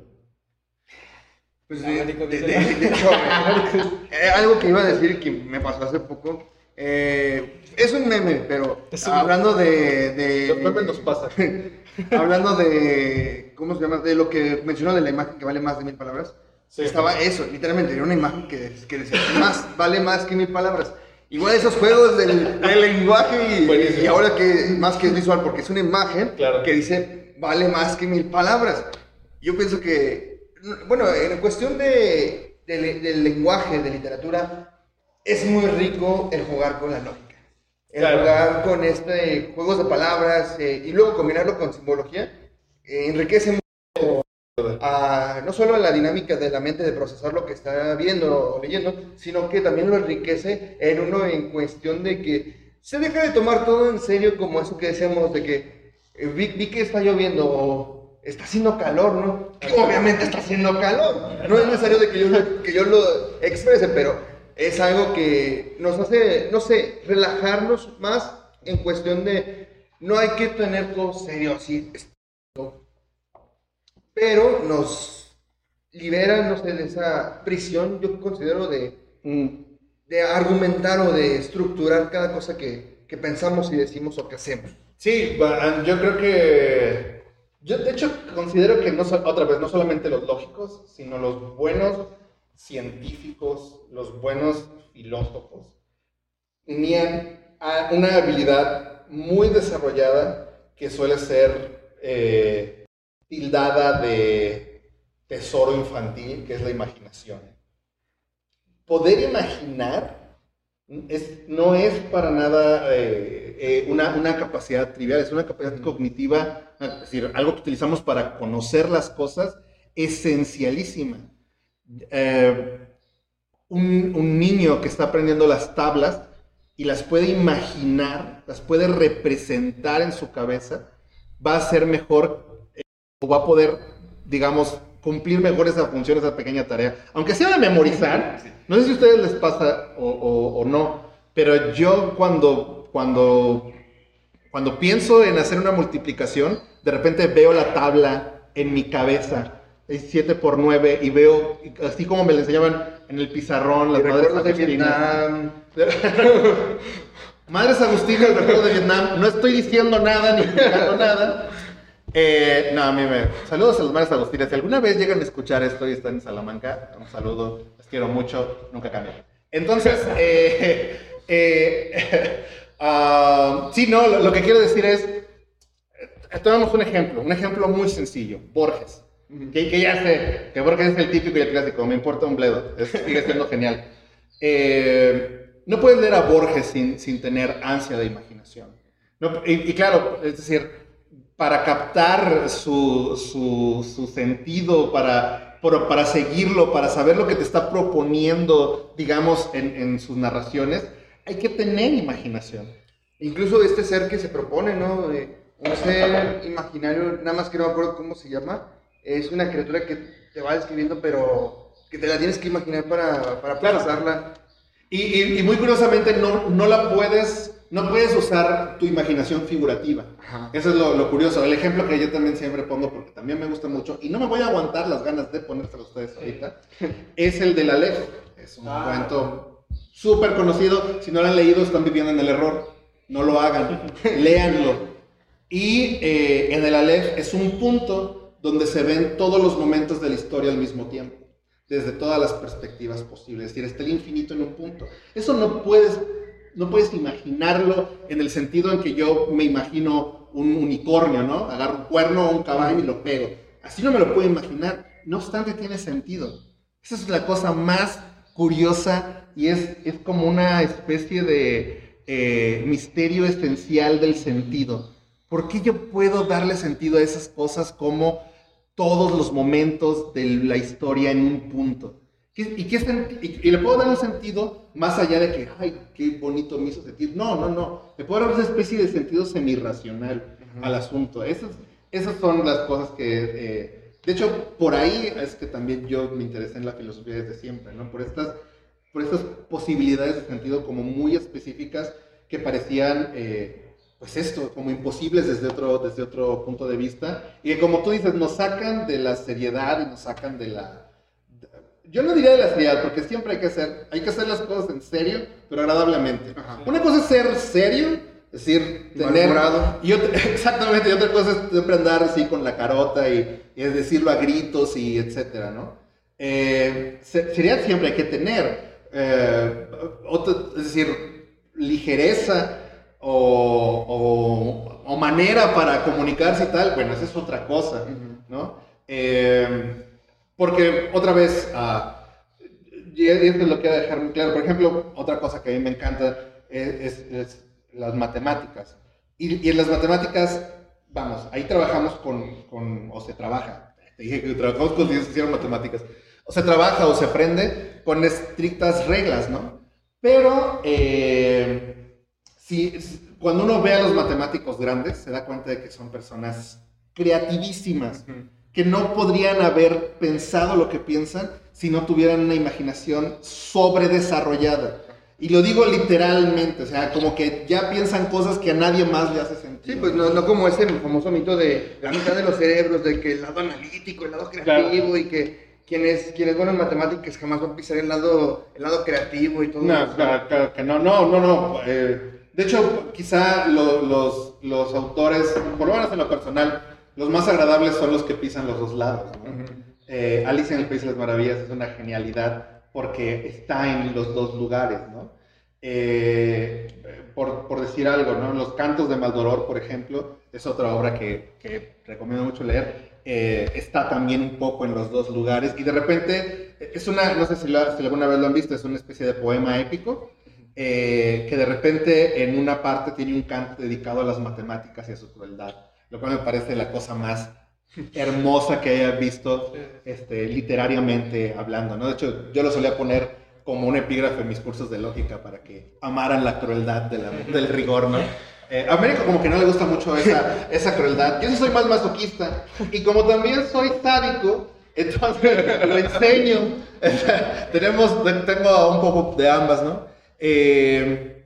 Pues de, hecho, (laughs) eh, algo que iba a decir que me pasó hace poco eh, es un meme, pero hablando de, de, Los memes nos pasan. (laughs) hablando de. ¿Cómo se llama? De lo que mencionó de la imagen que vale más de mil palabras. Estaba eso, literalmente, era una imagen que, que decía, más, vale más que mil palabras. Igual esos juegos del, lenguaje y, y, ahora que más que es visual, porque es una imagen que dice, vale más que mil palabras. Yo pienso que bueno, en cuestión de, de- del lenguaje, de literatura, es muy rico el jugar con la lógica. El Claro. jugar con este juegos de palabras eh, y luego combinarlo con simbología eh, enriquece mucho a, no solo a la dinámica de la mente de procesar lo que está viendo o leyendo, sino que también lo enriquece en uno en cuestión de que se deja de tomar todo en serio como eso que decíamos de que eh, vi, vi que está lloviendo o está haciendo calor, ¿no? Que obviamente está haciendo calor. No es necesario de que yo, lo- que yo lo exprese, pero es algo que nos hace, no sé, relajarnos más en cuestión de no hay que tener todo serio así. Pero nos libera, no sé, de esa prisión, yo considero de, de argumentar o de estructurar cada cosa que, que pensamos y decimos o que hacemos. Sí, ba- yo creo que. Yo, de hecho, considero que no otra vez, no solamente los lógicos, sino los buenos científicos, los buenos filósofos, tenían a- una habilidad muy desarrollada que suele ser eh, tildada de tesoro infantil, que es la imaginación. Poder imaginar es- no es para nada eh, eh, una, una capacidad trivial, es una capacidad cognitiva, es decir, algo que utilizamos para conocer las cosas, esencialísima. Eh, un, un niño que está aprendiendo las tablas y las puede imaginar, las puede representar en su cabeza, va a ser mejor eh, o va a poder, digamos, cumplir mejor esa función, esa pequeña tarea. Aunque sea de memorizar, no sé si a ustedes les pasa o, o- o no, pero yo cuando, cuando, cuando pienso en hacer una multiplicación, de repente veo la tabla en mi cabeza, 7 por 9, y veo, así como me lo enseñaban en el pizarrón, las madres agustinas. Vietnam. (laughs) Madres Agustinas, recuerdo de Vietnam. No estoy diciendo nada ni explicando (laughs) nada. Eh, no, a mí me. Saludos a las Madres Agustinas. Si alguna vez llegan a escuchar esto y están en Salamanca, un saludo. Les quiero mucho. Nunca cambien. Entonces, (laughs) eh, eh, ah, sí, no, lo, lo que quiero decir es. Tomamos un ejemplo, un ejemplo muy sencillo. Borges. Que, que ya sé, que Borges es el típico y el clásico, me importa un bledo, es- sigue siendo (laughs) genial. Eh, no puedes leer a Borges sin, sin tener ansia de imaginación. No, y, y claro, es decir, para captar su, su, su sentido, para, por- para seguirlo, para saber lo que te está proponiendo, digamos, en, en sus narraciones, hay que tener imaginación. Incluso este ser que se propone, ¿no? Eh, un ser imaginario, nada más que no me acuerdo cómo se llama, es una criatura que te va describiendo, pero que te la tienes que imaginar para, para Claro. procesarla. Y, y- y muy curiosamente no, no la puedes, no puedes usar tu imaginación figurativa. Ajá. Eso es lo, lo curioso. El ejemplo que yo también siempre pongo, porque también me gusta mucho, y no me voy a aguantar las ganas de ponérselo a ustedes ahorita, es el de la Aleph. Es un Ah. cuento súper conocido. Si no lo han leído, están viviendo en el error. No lo hagan. (laughs) Léanlo. Y eh, en el Aleph es un punto donde se ven todos los momentos de la historia al mismo tiempo, desde todas las perspectivas posibles. Es decir, está el infinito en un punto. Eso no puedes, no puedes imaginarlo en el sentido en que yo me imagino un unicornio, ¿no? Agarro un cuerno o un caballo y lo pego. Así no me lo puedo imaginar. No obstante, tiene sentido. Esa es la cosa más curiosa y es, es como una especie de eh, misterio esencial del sentido. ¿Por qué yo puedo darle sentido a esas cosas como todos los momentos de la historia en un punto? ¿Qué- y, qué y- y le puedo dar un sentido más allá de que, ay, qué bonito me hizo sentir. No, no, no. Le puedo dar una especie de sentido semirracional al asunto. Esas, esas son las cosas que... eh, de hecho, por ahí es que también yo me interesé en la filosofía desde siempre, ¿no? Por estas, por estas posibilidades de sentido como muy específicas que parecían, eh, pues esto, como imposibles desde otro, desde otro punto de vista. Y que como tú dices, nos sacan de la seriedad y nos sacan de la... Yo no diría de la seriedad, porque siempre hay que hacer, hay que hacer las cosas en serio, pero agradablemente. Ajá. Una cosa es ser serio, es decir, tener... Y otra- (laughs) exactamente, y otra cosa es siempre andar así con la carota y, y es decirlo a gritos y etcétera, ¿no? Eh, se- seriedad siempre hay que tener. eh, otra- es decir, ligereza o, o- o manera para comunicarse y tal, bueno, esa es otra cosa, ¿no? Eh, Porque otra vez, uh, y esto lo quiero dejar muy claro, por ejemplo, otra cosa que a mí me encanta es, es, las matemáticas. Y, y, en las matemáticas, vamos, ahí trabajamos con, con o se trabaja, te dije que trabajamos con hicieron matemáticas, o se trabaja o se aprende con estrictas reglas, ¿no? Pero eh, si, cuando uno ve a los matemáticos grandes, se da cuenta de que son personas creativísimas, que no podrían haber pensado lo que piensan si no tuvieran una imaginación sobredesarrollada. Y lo digo literalmente, o sea, como que ya piensan cosas que a nadie más le hace sentido. Sí, pues no, no como ese famoso mito de la mitad de los cerebros, de que el lado analítico, el lado creativo y que quienes, quienes bueno en matemáticas jamás van a pisar el lado, el lado creativo y todo no, eso. Claro, que no, no, no, no. Eh, de hecho, quizá los, los autores, por lo menos en lo personal, los más agradables son los que pisan los dos lados. Eh, Alicia en el País de las Maravillas es una genialidad porque está en los dos lugares, ¿no? Eh, por, por, decir algo, ¿no? Los Cantos de Maldoror, por ejemplo, es otra obra que, que recomiendo mucho leer. Eh, está también un poco en los dos lugares y de repente es una, no sé si, si alguna vez lo han visto, es una especie de poema épico que de repente en una parte tiene un canto dedicado a las matemáticas y a su crueldad lo cual me parece la cosa más hermosa que haya visto este, literariamente hablando, ¿no? De hecho, yo lo solía poner como un epígrafe en mis cursos de lógica para que amaran la crueldad (laughs) del rigor, ¿no? Eh, a Américo como que no le gusta mucho esa, esa crueldad. Yo sí soy más masoquista y como también soy sádico, entonces (laughs) lo enseño. (laughs) Tenemos, tengo un poco de ambas, ¿no? Eh,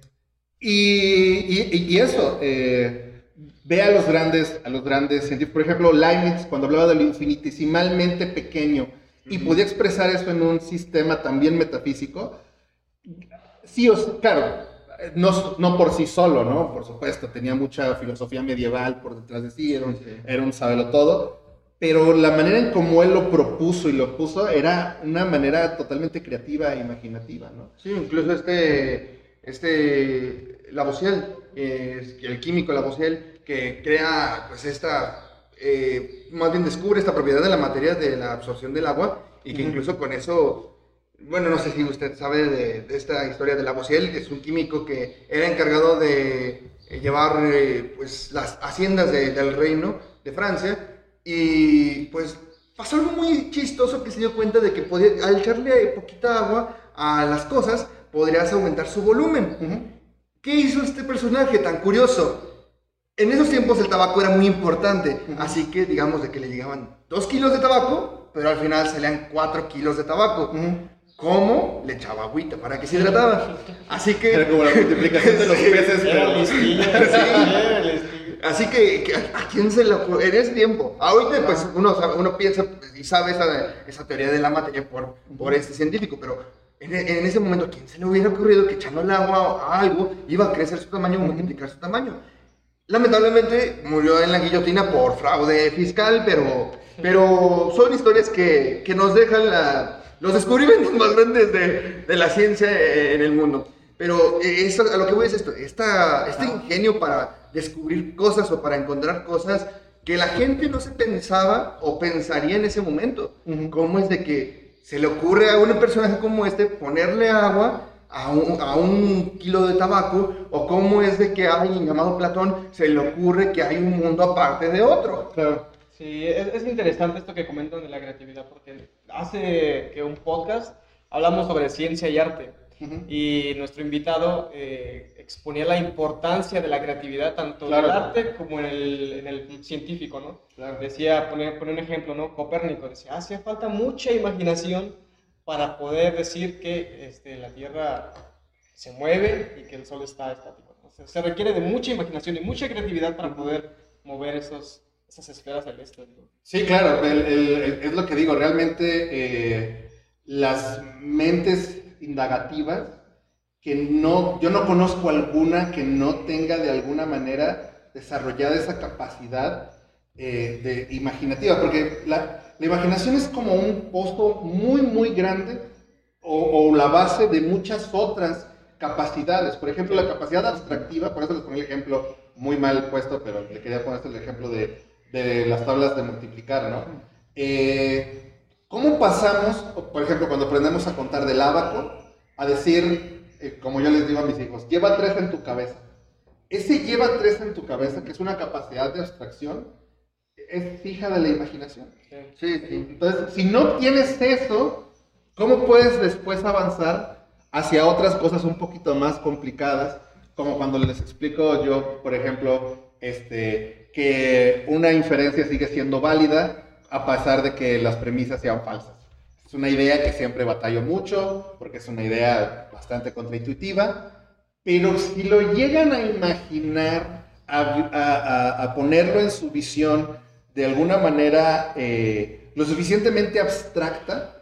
y, y, eso, eh, ve a los grandes, a los grandes científicos. Por ejemplo, Leibniz, cuando hablaba de lo infinitesimalmente pequeño y podía expresar eso en un sistema también metafísico, sí, o claro, no, no, por sí solo, ¿no? Por supuesto, tenía mucha filosofía medieval por detrás de sí, era un, era un sabelo todo, pero la manera en cómo él lo propuso y lo puso era una manera totalmente creativa e imaginativa, ¿no? Sí, incluso este, este Lavoisier, eh, el químico Lavoisier, que crea, pues, esta, eh, más bien descubre esta propiedad de la materia de la absorción del agua y que incluso con eso, bueno, no sé si usted sabe de, esta historia de Lavoisier, que es un químico que era encargado de llevar, eh, pues, las haciendas del reino de Francia y, pues, pasó algo muy chistoso que se dio cuenta de que podía, al echarle poquita agua a las cosas, podrías aumentar su volumen. ¿Qué hizo este personaje tan curioso? En esos tiempos el tabaco era muy importante, así que digamos de que le llegaban dos kilos de tabaco, pero al final salían cuatro kilos de tabaco. ¿Cómo? Le echaba agüita para que se hidrataba. Así que... Era como la multiplicación de los (laughs) peces. Así que, ¿a quién se le ocurrió? En ese tiempo. Ahorita, pues, uno, uno piensa y sabe esa, esa teoría de la materia por, por este científico, pero en, en, ese momento, ¿a quién se le hubiera ocurrido que echando el agua a algo iba a crecer su tamaño o multiplicar su tamaño? Lamentablemente murió en la guillotina por fraude fiscal, pero, pero son historias que, que nos dejan la, los descubrimientos más grandes de, de, la ciencia en el mundo. Pero eso, a lo que voy es esto, esta, este ingenio para descubrir cosas o para encontrar cosas que la gente no se pensaba o pensaría en ese momento. ¿Cómo es de que se le ocurre a un personaje como este ponerle agua a un, a un, kilo de tabaco, o cómo es de que a alguien llamado Platón se le ocurre que hay un mundo aparte de otro. Claro. Sí, es, interesante esto que comentan de la creatividad, porque hace que un podcast hablamos sobre ciencia y arte, y nuestro invitado eh, exponía la importancia de la creatividad tanto en el arte como en el, en el científico, ¿no? Claro. Decía, poner, poner un ejemplo, ¿no? Copérnico decía, hace falta mucha imaginación para poder decir que este, la Tierra se mueve y que el Sol está estático. se requiere de mucha imaginación y mucha creatividad para poder mover esos, esas esferas celestes. Sí, claro, es lo que digo, realmente eh, las mentes indagativas, que no, yo no conozco alguna que no tenga de alguna manera desarrollada esa capacidad eh, de imaginativa, porque la, la imaginación es como un pozo muy, muy grande o, la base de muchas otras capacidades. Por ejemplo, la capacidad abstractiva, por eso les pongo el ejemplo muy mal puesto, pero le quería poner el ejemplo de, de las tablas de multiplicar, ¿no? Eh, ¿Cómo pasamos, por ejemplo, cuando aprendemos a contar del abaco, a decir, eh, como yo les digo a mis hijos, lleva tres en tu cabeza? Ese lleva tres en tu cabeza, que es una capacidad de abstracción, es fija de la imaginación. Sí, sí. Entonces, si no tienes eso, ¿cómo puedes después avanzar hacia otras cosas un poquito más complicadas? Como cuando les explico yo, por ejemplo, este, que una inferencia sigue siendo válida a pesar de que las premisas sean falsas. Es una idea que siempre batallo mucho, porque es una idea bastante contraintuitiva, pero si lo llegan a imaginar, a, ponerlo en su visión de alguna manera eh, lo suficientemente abstracta,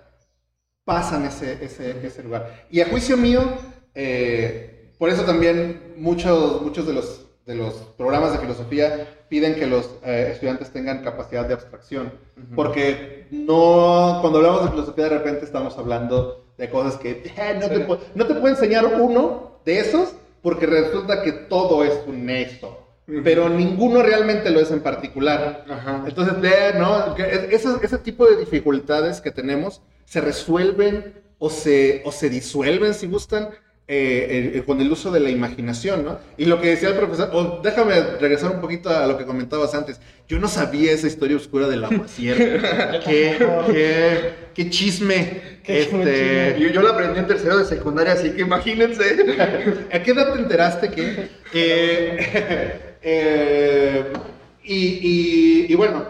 pasan ese, ese, ese lugar. Y a juicio mío, eh, por eso también muchos, muchos de, los, de los programas de filosofía piden que los eh, estudiantes tengan capacidad de abstracción, porque no, cuando hablamos de filosofía de repente estamos hablando de cosas que "Eh, no, te, no te puedo enseñar uno de esos, porque resulta que todo es un esto, pero ninguno realmente lo es en particular. Entonces, ¿no? Ese, ese tipo de dificultades que tenemos se resuelven o se, o se disuelven, si gustan, eh, eh, con el uso de la imaginación, ¿no? Y lo que decía el profesor, o déjame regresar un poquito a lo que comentabas antes. Yo no sabía esa historia oscura de la (laughs) qué, qué, qué chisme. Qué este, Yo, yo lo aprendí en tercero de secundaria, así que imagínense. (laughs) ¿A qué edad te enteraste que? eh, (laughs) eh, y, y- y bueno,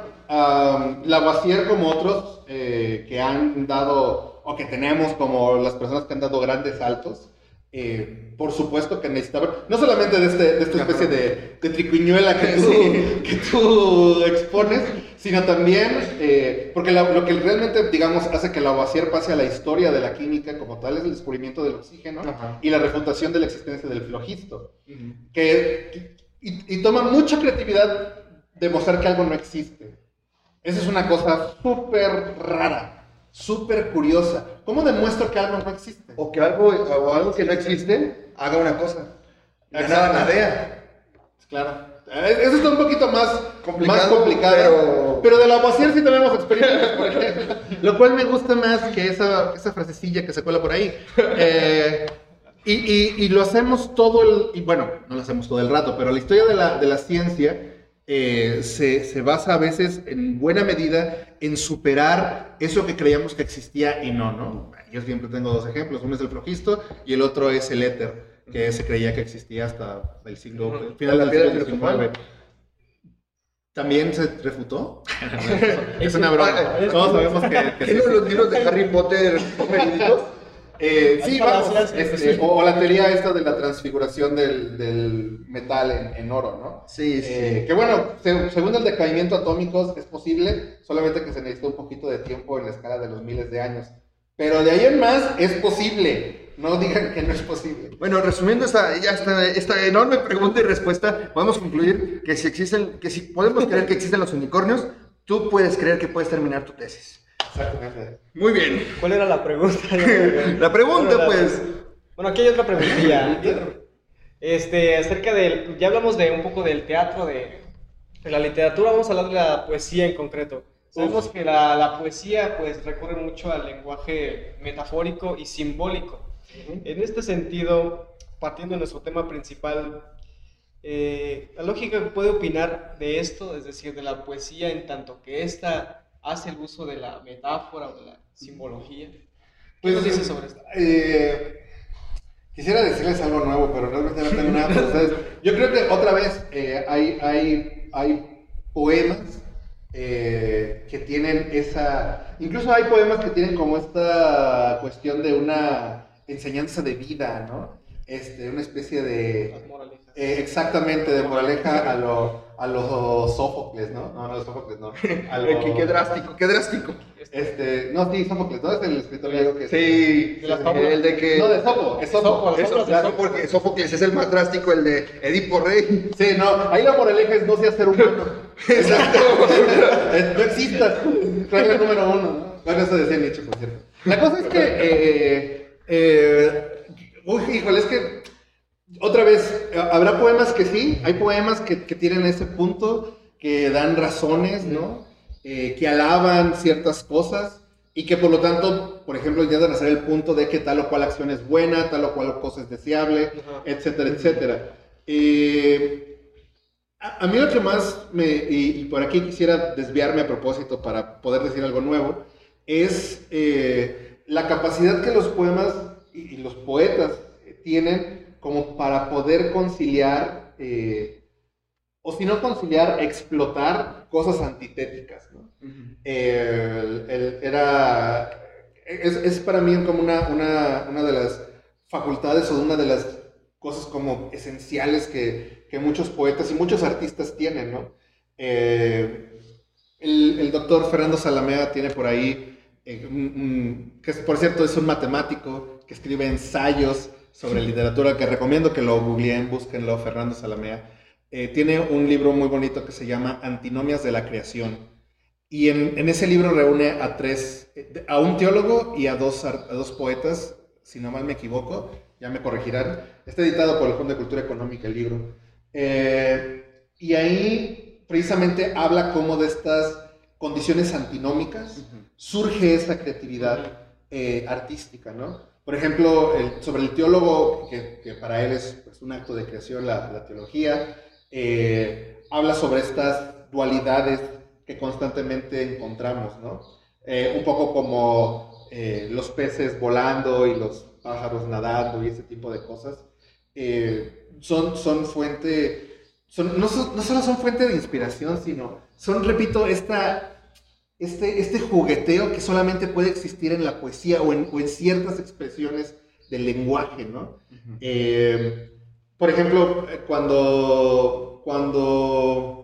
Lavoisier como otros eh, que han dado, o que tenemos como las personas que han dado grandes saltos, eh, por supuesto que necesitaban, no solamente de, este- de esta especie de, de triquiñuela que tú, que tú expones, sino también, eh, porque la- lo que realmente, digamos, hace que Lavoisier pase a la historia de la química como tal es el descubrimiento del oxígeno Ajá. y la refutación de la existencia del flogisto, que, y, y toma mucha creatividad demostrar que algo no existe. Esa es una cosa súper rara, súper curiosa. ¿Cómo demuestro que algo no existe? O que algo, o algo que no existe, haga una cosa. De nada, nadea. Claro. Eh, Eso está un poquito más Complicado, más complicado. pero- Pero, de la Lavoisier sí tenemos experiencias, por ejemplo. (laughs) Lo cual me gusta más que esa, esa frasecilla que se cuela por ahí. Eh, y, y- y lo hacemos todo el... Y bueno, no lo hacemos todo el rato, pero la historia de la, de la ciencia eh, se, se basa a veces en buena medida en superar eso que creíamos que existía y no, ¿no? Yo siempre tengo dos ejemplos. Uno es el flogisto y el otro es el éter, que se creía que existía hasta el siglo... Final del siglo. XIX. ¿También se refutó? (laughs) es una un- broma. Todos sabemos que, que (laughs) ¿Qué sí. los libros de Harry Potter son verídicos? Eh, sí, vamos. este, o, o la teoría esta de la transfiguración del, del metal en, en oro, ¿no? Sí, sí. Eh, que bueno, se- según el decaimiento atómico es posible, solamente que se necesita un poquito de tiempo en la escala de los miles de años. Pero de ahí en más es posible. No digan que no es posible. Bueno, resumiendo esta, esta, esta enorme pregunta y respuesta, podemos concluir que si existen, que si podemos creer que existen los unicornios, tú puedes creer que puedes terminar tu tesis. Muy bien. ¿Cuál era la pregunta? (laughs) La pregunta, Bueno, la- pues. Bueno, aquí hay otra preguntilla. (laughs) Este, acerca del. Ya hablamos de un poco del teatro, de, de la literatura, vamos a hablar de la poesía en concreto. Sabemos que la, la poesía, pues, recurre mucho al lenguaje metafórico y simbólico. En este sentido, partiendo de nuestro tema principal, eh, la lógica puede opinar de esto, es decir, de la poesía en tanto que ésta hace el uso de la metáfora o de la simbología. ¿Qué Pues, nos dices sobre esto? Eh, quisiera decirles algo nuevo, pero realmente no tengo nada para ustedes. Yo creo que otra vez eh, hay, hay, hay poemas eh, que tienen esa... Incluso hay poemas que tienen como esta cuestión de una enseñanza de vida, ¿no? Este, una especie de... Las moralejas. Eh, exactamente, de moraleja a lo, a los Sófocles, ¿no? No, no, los Sófocles, no. A (laughs) Qué, qué drástico, qué drástico. Este, no, sí, Sófocles, ¿no? Es el escritor griego que... Sí, el de que... No, de Sopo, es Sófocles, Sófocles. porque Sófocles es el más drástico, el de Edipo Rey. Sí, no, ahí la moraleja es no seas ser humano. (laughs) Exacto. Eh, (laughs) no existas. Regla número uno, ¿no? Bueno, eso decía Nietzsche, por cierto. La cosa es que, eh, eh, uy, híjole, es que, otra vez, eh, habrá poemas que sí, hay poemas que, que tienen ese punto, que dan razones, ¿no? Eh, que alaban ciertas cosas. y que por lo tanto, por ejemplo, intentan hacer el punto de que tal o cual acción es buena, tal o cual cosa es deseable, etcétera, etcétera. Eh, a, mí lo que más me, y, por aquí quisiera desviarme a propósito para poder decir algo nuevo, es eh, la capacidad que los poemas y, los poetas tienen como para poder conciliar, eh, o si no conciliar, explotar cosas antitéticas. ¿no? era, es, para mí como una, una, una, de las facultades o una de las cosas como esenciales que, que muchos poetas y muchos artistas tienen, ¿no? Eh, el, el, doctor Fernando Salamea tiene por ahí, eh, que por cierto es un matemático que escribe ensayos sobre literatura, que recomiendo que lo googleen, búsquenlo, Fernando Salamea. Eh, tiene un libro muy bonito que se llama Antinomias de la Creación y en, ese libro reúne a tres, a un teólogo y a dos, a dos poetas, si no mal me equivoco, ya me corregirán. Está editado por el Fondo de Cultura Económica el libro. Eh, y ahí precisamente habla cómo de estas condiciones antinómicas surge esa creatividad eh, artística, ¿no? Por ejemplo, sobre el teólogo, que, que para él es pues, un acto de creación, la, la teología, eh, habla sobre estas dualidades que constantemente encontramos, ¿no? Eh, un poco como eh, los peces volando y los pájaros nadando y ese tipo de cosas, eh, son, son fuente, son, no, no, solo son fuente de inspiración, sino son, repito, esta, este, este jugueteo que solamente puede existir en la poesía o en, o en ciertas expresiones del lenguaje, ¿no? por ejemplo, cuando, cuando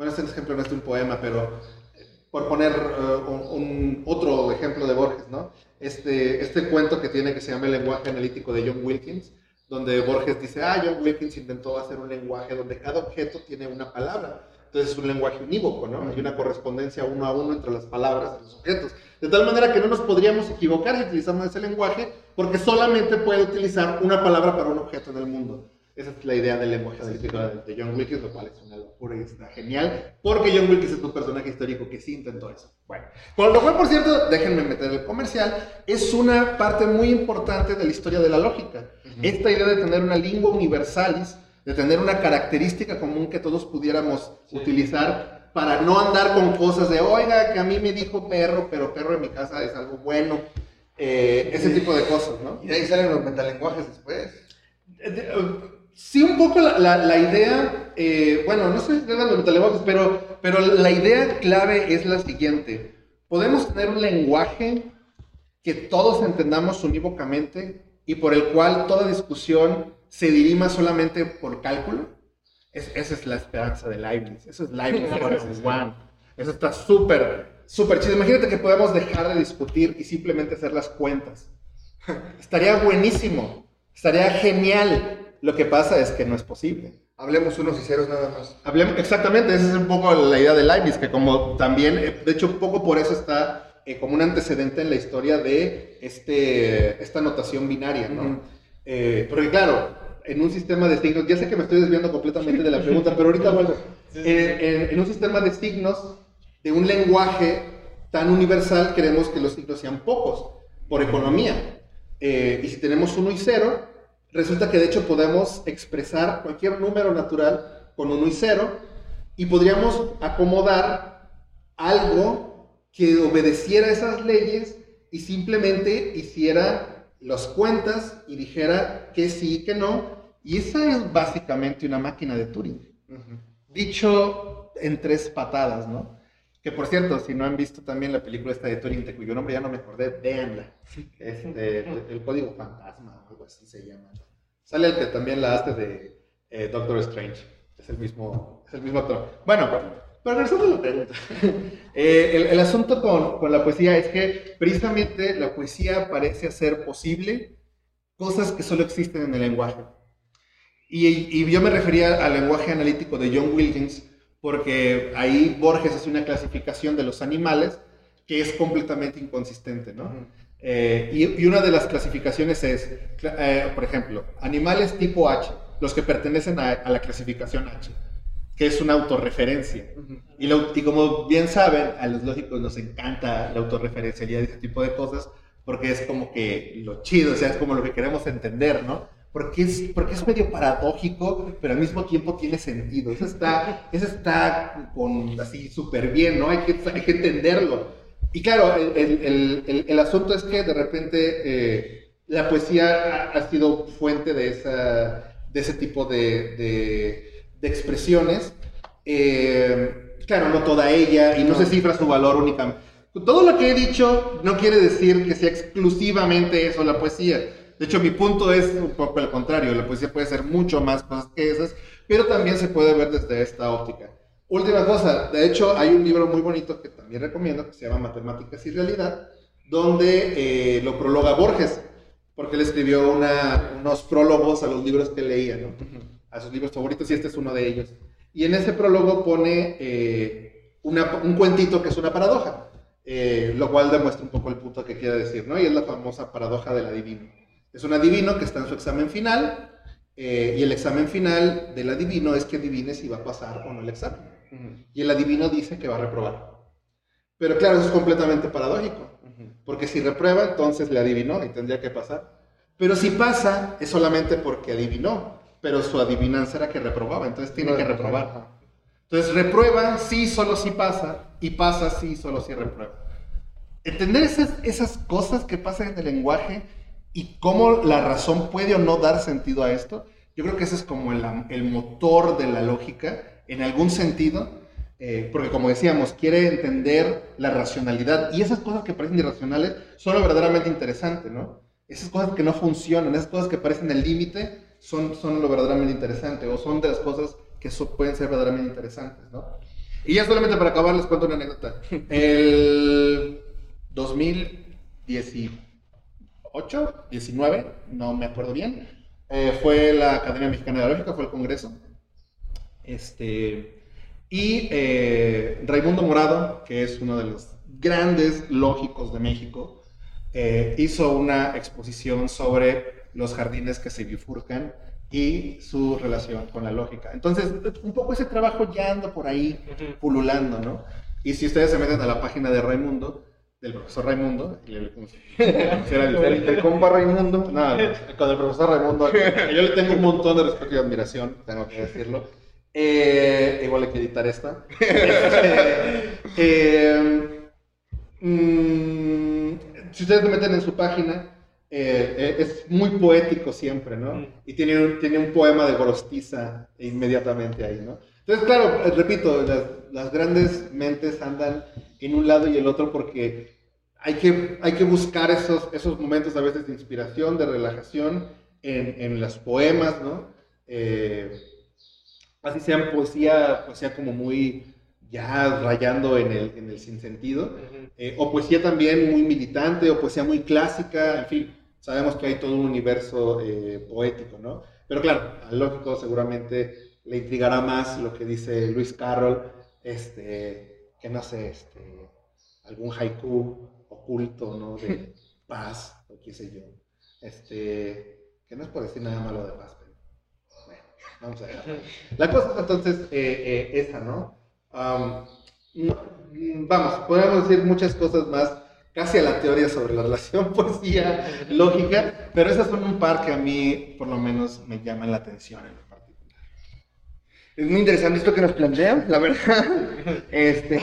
bueno, este ejemplo no es de un poema, pero eh, por poner eh, un, otro ejemplo de Borges, ¿no? Este, este cuento que tiene que se llama El lenguaje analítico de John Wilkins, donde Borges dice, ah, John Wilkins intentó hacer un lenguaje donde cada objeto tiene una palabra. Entonces es un lenguaje unívoco, ¿no? Hay una correspondencia uno a uno entre las palabras de los objetos. De tal manera que no nos podríamos equivocar si utilizamos ese lenguaje, porque solamente puede utilizar una palabra para un objeto en el mundo. Esa es la idea del lenguaje analítico de John Wilkins, lo cual es una locura y está genial, porque John Wilkins es un personaje histórico que sí intentó eso. Bueno, con lo cual, por cierto, déjenme meter el comercial, es una parte muy importante de la historia de la lógica. Esta idea de tener una lengua universalis, de tener una característica común que todos pudiéramos utilizar para no andar con cosas de, oiga, que a mí me dijo perro, pero perro en mi casa es algo bueno. Eh, ese tipo de cosas, ¿no? Y de ahí salen los metalenguajes después. Eh, Sí, un poco la, la, idea, eh, bueno, no sé de los pero, pero la idea clave es la siguiente. Podemos tener un lenguaje que todos entendamos unívocamente y por el cual toda discusión se dirima solamente por cálculo. esa es la esperanza de Leibniz. Eso es Leibniz One. Eso está súper, súper chido. Imagínate que podemos dejar de discutir y simplemente hacer las cuentas. (laughs) Estaría buenísimo. Estaría genial. Lo que pasa es que no es posible. Hablemos unos y ceros nada más. Hablemos, exactamente, esa es un poco la idea de Leibniz, que como también, eh, de hecho, un poco por eso está eh, como un antecedente en la historia de este, esta notación binaria, ¿no? Eh, porque claro, en un sistema de signos, ya sé que me estoy desviando completamente de la pregunta, pero ahorita vuelvo. en, un sistema de signos, de un lenguaje tan universal, queremos que los signos sean pocos, por economía. y si tenemos uno y cero, resulta que de hecho podemos expresar cualquier número natural con 1 y 0 y podríamos acomodar algo que obedeciera esas leyes y simplemente hiciera las cuentas y dijera que sí, que no. Y esa es básicamente una máquina de Turing. Dicho en tres patadas, ¿no? Que por cierto, si no han visto también la película esta de Turing, de cuyo nombre ya no me acordé, véanla. Es el código fantasma, algo así se llama. Sale el que también la hace de eh, Doctor Strange. Es el mismo, es el mismo actor. Bueno, pero regresando a la pregunta. (laughs) eh, el, el, asunto con, con, la poesía es que precisamente la poesía parece hacer posible cosas que solo existen en el lenguaje. Y, y yo me refería al lenguaje analítico de John Wilkins, porque ahí Borges hace una clasificación de los animales que es completamente inconsistente, ¿no? Eh, y, una de las clasificaciones es, eh, por ejemplo, animales tipo H, los que pertenecen a, la clasificación H. que es una autorreferencia. y, lo, y como bien saben, a los lógicos nos encanta la autorreferencialidad y ese tipo de cosas, porque es como que lo chido, o sea, es como lo que queremos entender, ¿no? Porque es, porque es medio paradójico, pero al mismo tiempo tiene sentido. Eso está, eso está con, así súper bien, ¿no? Hay que, hay que entenderlo. Y claro, el, el, el, el asunto es que de repente eh, la poesía ha, ha, sido fuente de, esa, de ese tipo de, de, de expresiones. Eh, claro, no toda ella, y no se cifra su valor únicamente. Todo lo que he dicho no quiere decir que sea exclusivamente eso la poesía. De hecho, mi punto es un poco el contrario. La poesía puede ser mucho más cosas que esas, pero también se puede ver desde esta óptica. Última cosa, de hecho, hay un libro muy bonito que también recomiendo, que se llama Matemáticas y Realidad, donde eh, lo prologa Borges, porque él escribió una, unos prólogos a los libros que leía, ¿no? A sus libros favoritos, y este es uno de ellos. Y en ese prólogo pone eh, una, un cuentito que es una paradoja. Eh, lo cual demuestra un poco el punto que quiere decir, ¿no? Y es la famosa paradoja del adivino. Es un adivino que está en su examen final, eh, y el examen final del adivino es que adivine si va a pasar o no el examen. Uh -huh. Y el adivino dice que va a reprobar. Pero claro, eso es completamente paradójico, uh -huh. porque si reprueba, entonces le adivinó y tendría que pasar. Pero si pasa, es solamente porque adivinó, pero su adivinanza era que reprobaba, entonces tiene no, que reprobar. Entonces reprueba sí, solo si pasa, y pasa sí, solo si reprueba. Entender esas, esas cosas que pasan en el lenguaje y cómo la razón puede o no dar sentido a esto, yo creo que ese es como el, el motor de la lógica, en algún sentido, eh, porque como decíamos, quiere entender la racionalidad, y esas cosas que parecen irracionales son lo verdaderamente interesante, ¿no? Esas cosas que no funcionan, esas cosas que parecen el límite, son, son lo verdaderamente interesante, o son de las cosas que so, pueden ser verdaderamente interesantes, ¿no? Y ya solamente para acabar les cuento una anécdota. (laughs) El 2018, 19, no me acuerdo bien, eh, fue la Academia Mexicana de la Lógica, fue el Congreso. Este, y eh, Raimundo Morado, que es uno de los grandes lógicos de México, eh, hizo una exposición sobre los jardines que se bifurcan y su relación con la lógica. Entonces, un poco ese trabajo ya anda por ahí pululando, ¿no? Y si ustedes se meten a la página de Raimundo, del profesor Raimundo, y le, (laughs) el, compa Raimundo, no, con el profesor Raimundo, yo le tengo un montón de respeto y admiración, tengo que decirlo. Eh, igual hay que editar esta. eh, mmm, si ustedes se meten en su página, eh, es muy poético siempre, ¿no? Mm. Y tiene un, tiene un poema de Gorostiza inmediatamente ahí, ¿no? Entonces, claro, eh, repito, las, las, grandes mentes andan en un lado y el otro porque hay que, hay que buscar esos, esos momentos a veces de inspiración, de relajación en, en los poemas, ¿no? Eh, así sean poesía, poesía como muy ya rayando en el, en el sinsentido, uh -huh. eh, o poesía también muy militante, o poesía muy clásica, en fin, sabemos que hay todo un universo eh, poético, ¿no? Pero claro, al lógico seguramente le intrigará más lo que dice Luis Carroll, este, que no sé, este, algún haiku oculto, ¿no? De (laughs) paz, o qué sé yo. Este, que no es por decir nada malo de paz, pero bueno, vamos a ver. La cosa es entonces eh, eh, esa, ¿no? Um, vamos, podemos decir muchas cosas más, casi a la teoría sobre la relación (laughs) poesía lógica, pero esas son un par que a mí, por lo menos, me llaman la atención en particular. Es muy interesante esto que nos plantean, la verdad. (laughs) Este,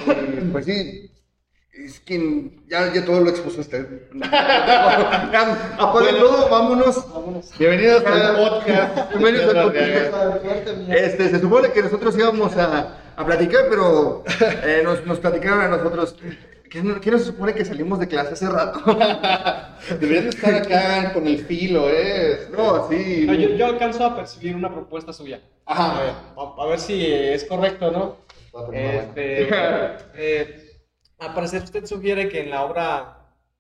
pues sí, es que ya, ya todo lo expuso usted. Aparte de todo, vámonos. vámonos. Bienvenidos al podcast. Bienvenidos al podcast. Este, se supone que nosotros íbamos a, a platicar, pero eh, nos, nos, platicaron a nosotros. ¿Qué, ¿Qué nos supone que salimos de clase hace rato? (laughs) Deberían estar acá con el filo, ¿eh? No, sí. No, yo, yo, alcanzo a percibir una propuesta suya. Ajá. A ver, a, a ver si es correcto, ¿no? Este, (laughs) eh, a parecer usted sugiere que en la obra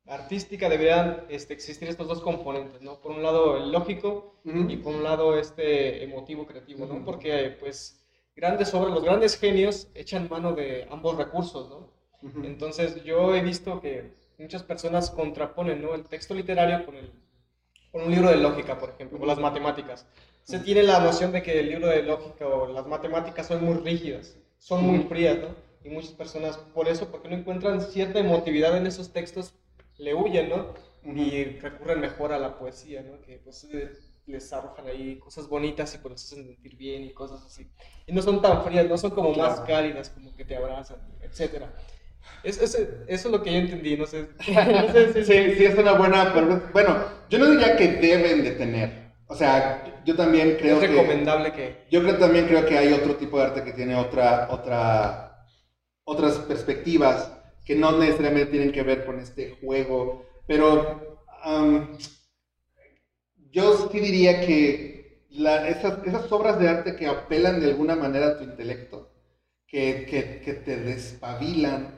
artística deberían este, existir estos dos componentes, ¿no? Por un lado el lógico uh -huh. y por un lado este emotivo creativo, ¿no? Uh -huh. Porque pues grandes obras, los grandes genios echan mano de ambos recursos, ¿no? Uh -huh. Entonces yo he visto que muchas personas contraponen, ¿no? El texto literario con el, con un libro de lógica, por ejemplo, o las matemáticas. Se tiene la noción de que el libro de lógica o las matemáticas son muy rígidas, son muy frías, ¿no? Y muchas personas, por eso, porque no encuentran cierta emotividad en esos textos, le huyen, ¿no? Y recurren mejor a la poesía, ¿no? Que pues eh, les arrojan ahí cosas bonitas y por eso hacen sentir bien y cosas así. Y no son tan frías, no son como más cálidas, como que te abrazan, etcétera. Es, es- eso es lo que yo entendí, no sé. (laughs) (laughs) no sé si- Sí, sí, es una buena pregunta. Bueno, yo no diría que deben de tener. O sea, yo también creo es que... recomendable que... Yo creo, también creo que hay otro tipo de arte que tiene otra, otra, otras perspectivas que no necesariamente tienen que ver con este juego. Pero yo sí diría que la- esas, esas obras de arte que apelan de alguna manera a tu intelecto, que, que- que te despabilan,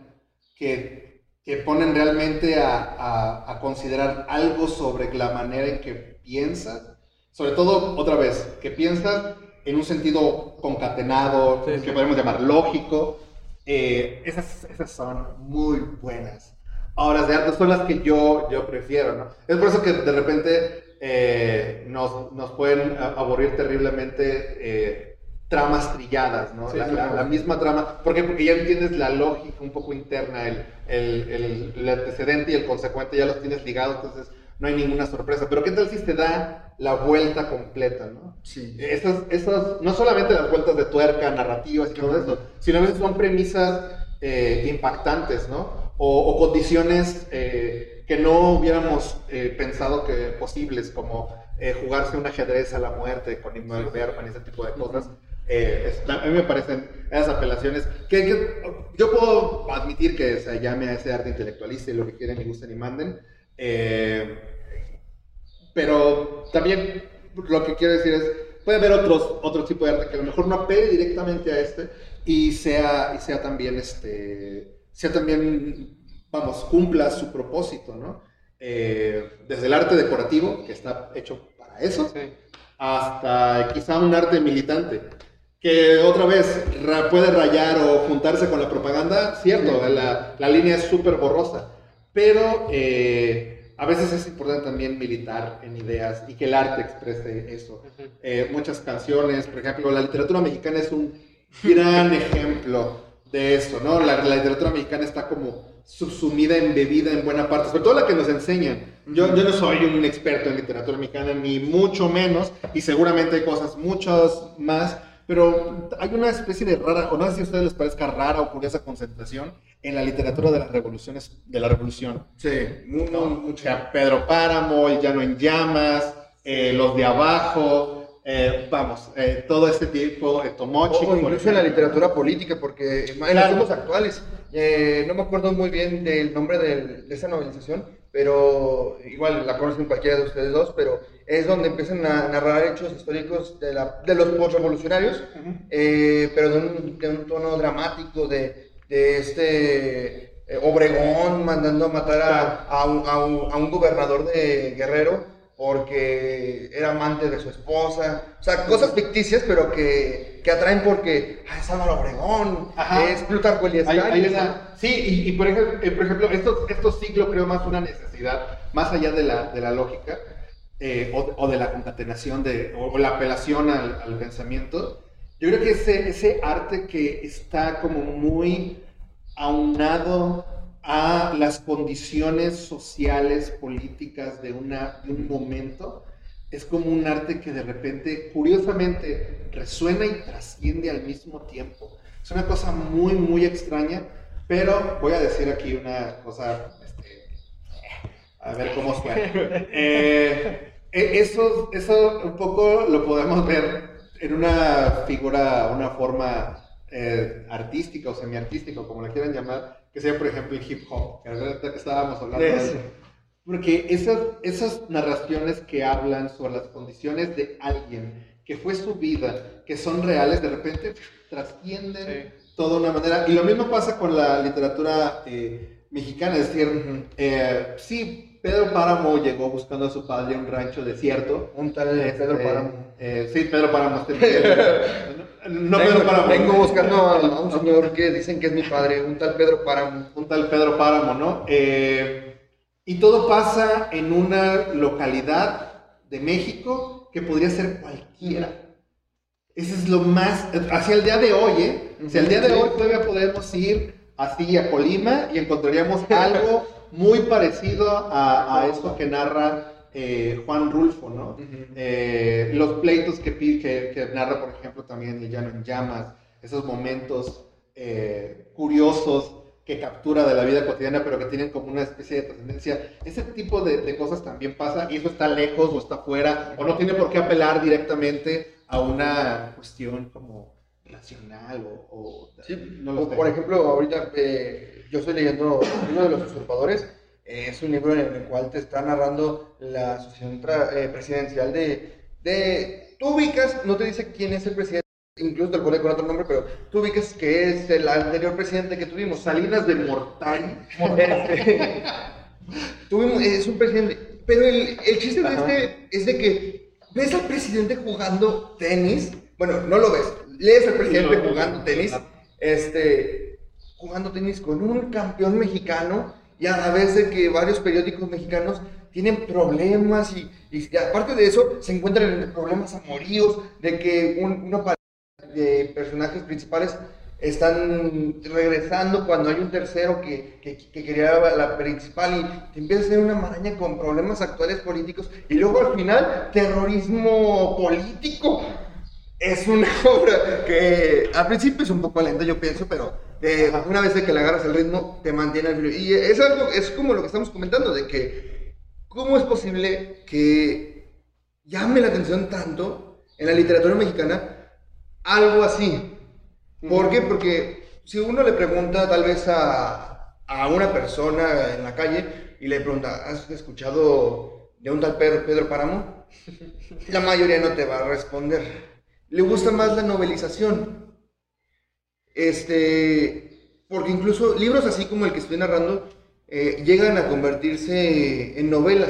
que, que ponen realmente a, a- a considerar algo sobre la manera en que piensas, sobre todo, otra vez, que piensas en un sentido concatenado, Sí, que sí. podemos llamar lógico, eh, esas, esas son muy buenas. Obras de arte son las que yo, yo prefiero, ¿no? Es por eso que de repente eh, nos, nos pueden aburrir terriblemente eh, tramas trilladas, ¿no? Sí, la, misma trama. ¿Por qué? Porque ya entiendes la lógica un poco interna, el, el, el- el antecedente y el consecuente ya los tienes ligados, entonces no hay ninguna sorpresa. Pero ¿qué tal si te da la vuelta completa, ¿no? Sí. Esas, esas, no solamente las vueltas de tuerca, narrativas y todo eso, sino a veces son premisas eh, impactantes, ¿no? O, o condiciones eh, que no hubiéramos eh, pensado que posibles, como eh, jugarse un ajedrez a la muerte con Ingmar Bergman y ese tipo de cosas. Eh, es- a mí me parecen esas apelaciones que, que yo puedo admitir que se llame a ese arte intelectualista y lo que quieren y gusten y manden. eh, pero también lo que quiero decir es, puede haber otros, otro tipo de arte que a lo mejor no apele directamente a este y sea, y sea también, este, sea también, vamos, cumpla su propósito, ¿no? Eh, desde el arte decorativo, que está hecho para eso, Sí. hasta quizá un arte militante, que otra vez ra- puede rayar o juntarse con la propaganda, cierto, la, la línea es súper borrosa, pero eh, a veces es importante también militar en ideas y que el arte exprese eso. Eh, muchas canciones, por ejemplo, la literatura mexicana es un gran (laughs) ejemplo de eso, ¿no? La, la literatura mexicana está como subsumida, embebida en buena parte, sobre todo la que nos enseñan. Yo, yo no soy un experto en literatura mexicana, ni mucho menos, y seguramente hay cosas muchas más, pero hay una especie de rara, o no sé si a ustedes les parezca rara o curiosa concentración en la literatura de las revoluciones, de la revolución. Sí, muy, ¿no? Pedro Páramo, El Llano en Llamas, eh, Los de Abajo, eh, vamos, eh, todo este tipo, eh, Tomochi. O incluso en la literatura política, porque en los Claro. tiempos actuales, eh, no me acuerdo muy bien del nombre del- de esa novelización, pero igual la conocen cualquiera de ustedes dos, pero es donde empiezan a narrar hechos históricos de, la- de los postrevolucionarios, eh, pero de un, de un tono dramático, de, de este eh, Obregón mandando a matar a, a un, a un- a un gobernador de Guerrero porque era amante de su esposa. O sea, cosas ficticias, pero que, que atraen porque ah, es Álvaro Obregón, Ajá. es Plutarco Elías Hay- hay Calles, una- sí, y, y por ejemplo, eh, por ejemplo estos, estos sí lo creo más una necesidad, más allá de la, de la lógica eh, o, o de la concatenación de, o, o la apelación al, al pensamiento. Yo creo que ese, ese arte que está como muy aunado a las condiciones sociales, políticas de, una, de un momento, es como un arte que de repente, curiosamente, resuena y trasciende al mismo tiempo. Es una cosa muy, muy extraña, pero voy a decir aquí una cosa, este, a ver cómo suena. (laughs) Eh, e- eso, eso un poco lo podemos ver en una figura, una forma eh, artística o semiartística, como la quieran llamar, que sea, por ejemplo, el hip hop, que ahorita que estábamos hablando de eso. Porque esas, esas narraciones que hablan sobre las condiciones de alguien, que fue su vida, que son reales, de repente trascienden toda una manera. Y lo mismo pasa con la literatura eh, mexicana, es decir, eh, sí, Pedro Páramo llegó buscando a su padre a un rancho desierto. Un tal Pedro Este, Páramo. Eh, sí, Pedro Páramo. este, (laughs) no Pedro vengo, Páramo. vengo buscando a, a un señor que dicen que es mi padre, un tal Pedro Páramo. un tal Pedro Páramo, ¿no? Eh, y todo pasa en una localidad de México que podría ser cualquiera. Ese es lo más, hacia el día de hoy, ¿eh? Hacia el día de hoy todavía podemos ir así a Colima y encontraríamos algo muy parecido a, a esto que narra eh, Juan Rulfo, ¿no? Eh, los pleitos que, que, narra, por ejemplo, también El Llano en Llamas, esos momentos eh, curiosos que captura de la vida cotidiana, pero que tienen como una especie de trascendencia. Ese tipo de, cosas también pasa y eso está lejos o está fuera, o no tiene por qué apelar directamente a una cuestión como nacional o... no por ejemplo, ahorita yo estoy leyendo uno de los usurpadores es un libro en el cual te está narrando la asociación eh, presidencial de, de... Tú ubicas, no te dice quién es el presidente, incluso te lo pone con otro nombre, pero tú ubicas que es el anterior presidente que tuvimos, Salinas de. Este, (laughs) tuvimos, es un presidente. Pero el, el chiste de este es de que ves al presidente jugando tenis. Bueno, no lo ves. Lees al presidente jugando tenis. Este, jugando tenis con un campeón mexicano y a la vez de que varios periódicos mexicanos tienen problemas y, aparte de eso se encuentran en problemas amoríos de que un, uno de personajes principales están regresando cuando hay un tercero que, que, que quería la principal y empieza a hacer una maraña con problemas actuales políticos y luego al final terrorismo político. Es una (laughs) obra que al principio es un poco lenta yo pienso pero una vez que le agarras el ritmo, te mantiene al Y es algo, es como lo que estamos comentando, de que, ¿cómo es posible que llame la atención tanto en la literatura mexicana algo así? ¿Por qué? Porque si uno le pregunta tal vez a, a una persona en la calle y le pregunta, ¿has escuchado de un tal Pedro, Pedro Páramo? (laughs) La mayoría no te va a responder. Le gusta más la novelización. Este, porque incluso libros así como el que estoy narrando eh, llegan a convertirse en novelas.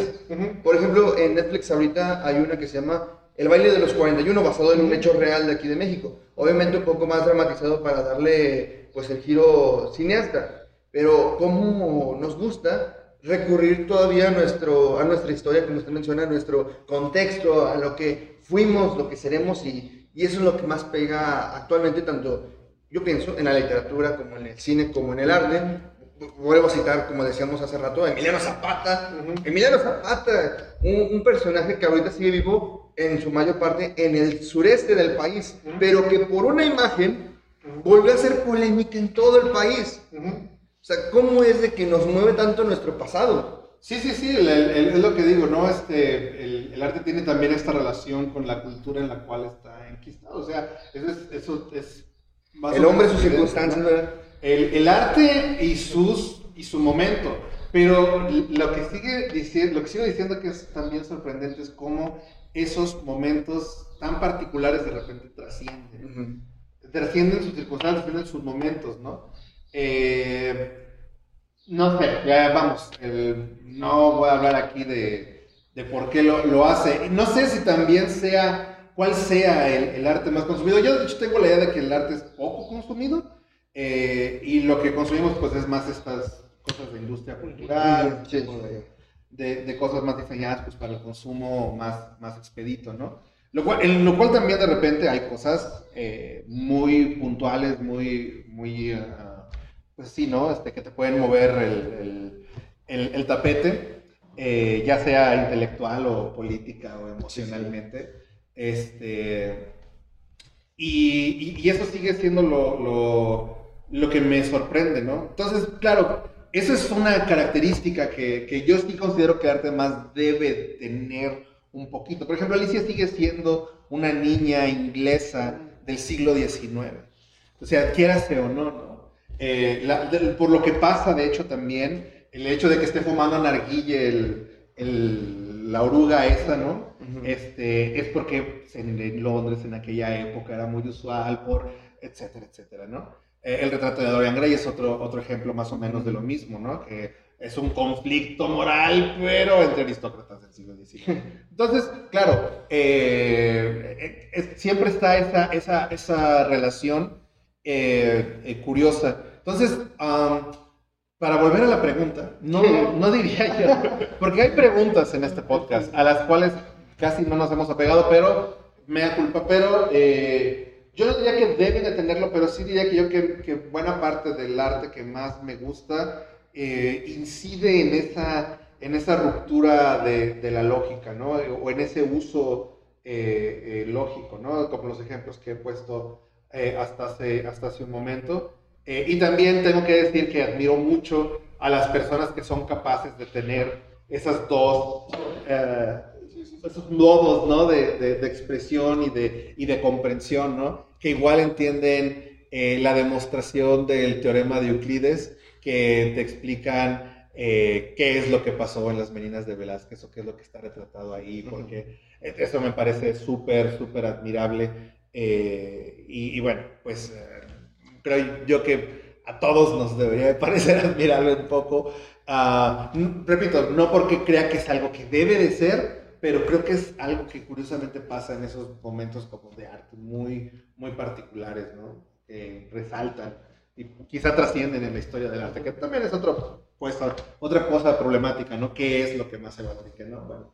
Por ejemplo, en Netflix ahorita hay una que se llama El baile de los 41, basado en un hecho real de aquí de México. Obviamente un poco más dramatizado para darle pues el giro cineasta. Pero como nos gusta recurrir todavía a, nuestro, a nuestra historia, como usted menciona, a nuestro contexto, a lo que fuimos, lo que seremos y, y eso es lo que más pega actualmente tanto yo pienso en la literatura, como en el cine, como en el arte. Vuelvo a citar, como decíamos hace rato, a Emiliano Zapata. Emiliano Zapata, un, personaje que ahorita sigue vivo en su mayor parte en el sureste del país, pero que por una imagen volvió a ser polémica en todo el país. O sea, ¿cómo es de que nos mueve tanto nuestro pasado? Sí, sí, sí, es lo que digo, ¿no? Este, el, el, arte tiene también esta relación con la cultura en la cual está enquistado. O sea, eso es, eso es el hombre, sus circunstancias, El, el, arte y, sus, y su momento. Pero lo que, sigue diciendo, lo que sigo diciendo que es también sorprendente es cómo esos momentos tan particulares de repente trascienden. Trascienden sus circunstancias, trascienden sus momentos, ¿no? Eh, no sé, ya vamos, no voy a hablar aquí de, de por qué lo, lo, hace. No sé si también sea cuál sea el, arte más consumido. Yo de hecho tengo la idea de que el arte es poco consumido eh, y lo que consumimos pues es más estas cosas de industria cultural, de, cosas más diseñadas pues para el consumo más, más expedito, ¿no? Lo cual, en lo cual también de repente hay cosas eh, muy puntuales, muy, muy, ah, pues sí, ¿no? Este, que te pueden mover el, el, el, tapete, eh, ya sea intelectual o política o emocionalmente. Este, y, eso sigue siendo lo, lo, que me sorprende, ¿no? Entonces, claro, esa es una característica que, que yo sí considero que arte más debe tener un poquito. Por ejemplo, Alicia sigue siendo una niña inglesa del siglo XIX. O sea, quiérase o no, ¿no? Eh, por lo que pasa, de hecho, también, el hecho de que esté fumando narguille el, el, la oruga esa, ¿no? este, es porque en Londres en aquella época era muy usual por, etcétera, etcétera, ¿no? Eh, el retrato de Dorian Gray es otro, otro ejemplo más o menos de lo mismo, ¿no? Que es un conflicto moral, pero entre aristócratas del siglo XIX. (laughs) Entonces, claro, eh, eh, siempre está esa, esa, esa relación curiosa. Entonces, para volver a la pregunta, no, no diría yo, porque hay preguntas en este podcast a las cuales casi no nos hemos apegado, pero me da culpa, pero eh, yo no diría que deben de tenerlo, pero sí diría que yo que, buena parte del arte que más me gusta eh, incide en esa, en esa ruptura de, la lógica, ¿no? O en ese uso eh, lógico, ¿no? Como los ejemplos que he puesto hasta, hace, hasta hace un momento. Y también tengo que decir que admiro mucho a las personas que son capaces de tener esas dos esos modos, ¿no? De, de, expresión y de, y de comprensión, ¿no? Que igual entienden eh, la demostración del teorema de Euclides, que te explican eh, qué es lo que pasó en las meninas de Velázquez o qué es lo que está retratado ahí, porque eso me parece súper, súper admirable. Eh, y, y, bueno, pues creo yo que a todos nos debería parecer (laughs) admirable un poco. Ah, repito, no porque crea que es algo que debe de ser, pero creo que es algo que curiosamente pasa en esos momentos como de arte muy, muy particulares, ¿no? Que resaltan y quizá trascienden en la historia del arte, que también es otro, pues, otra cosa problemática, ¿no? ¿Qué es lo que más se qué no? Bueno,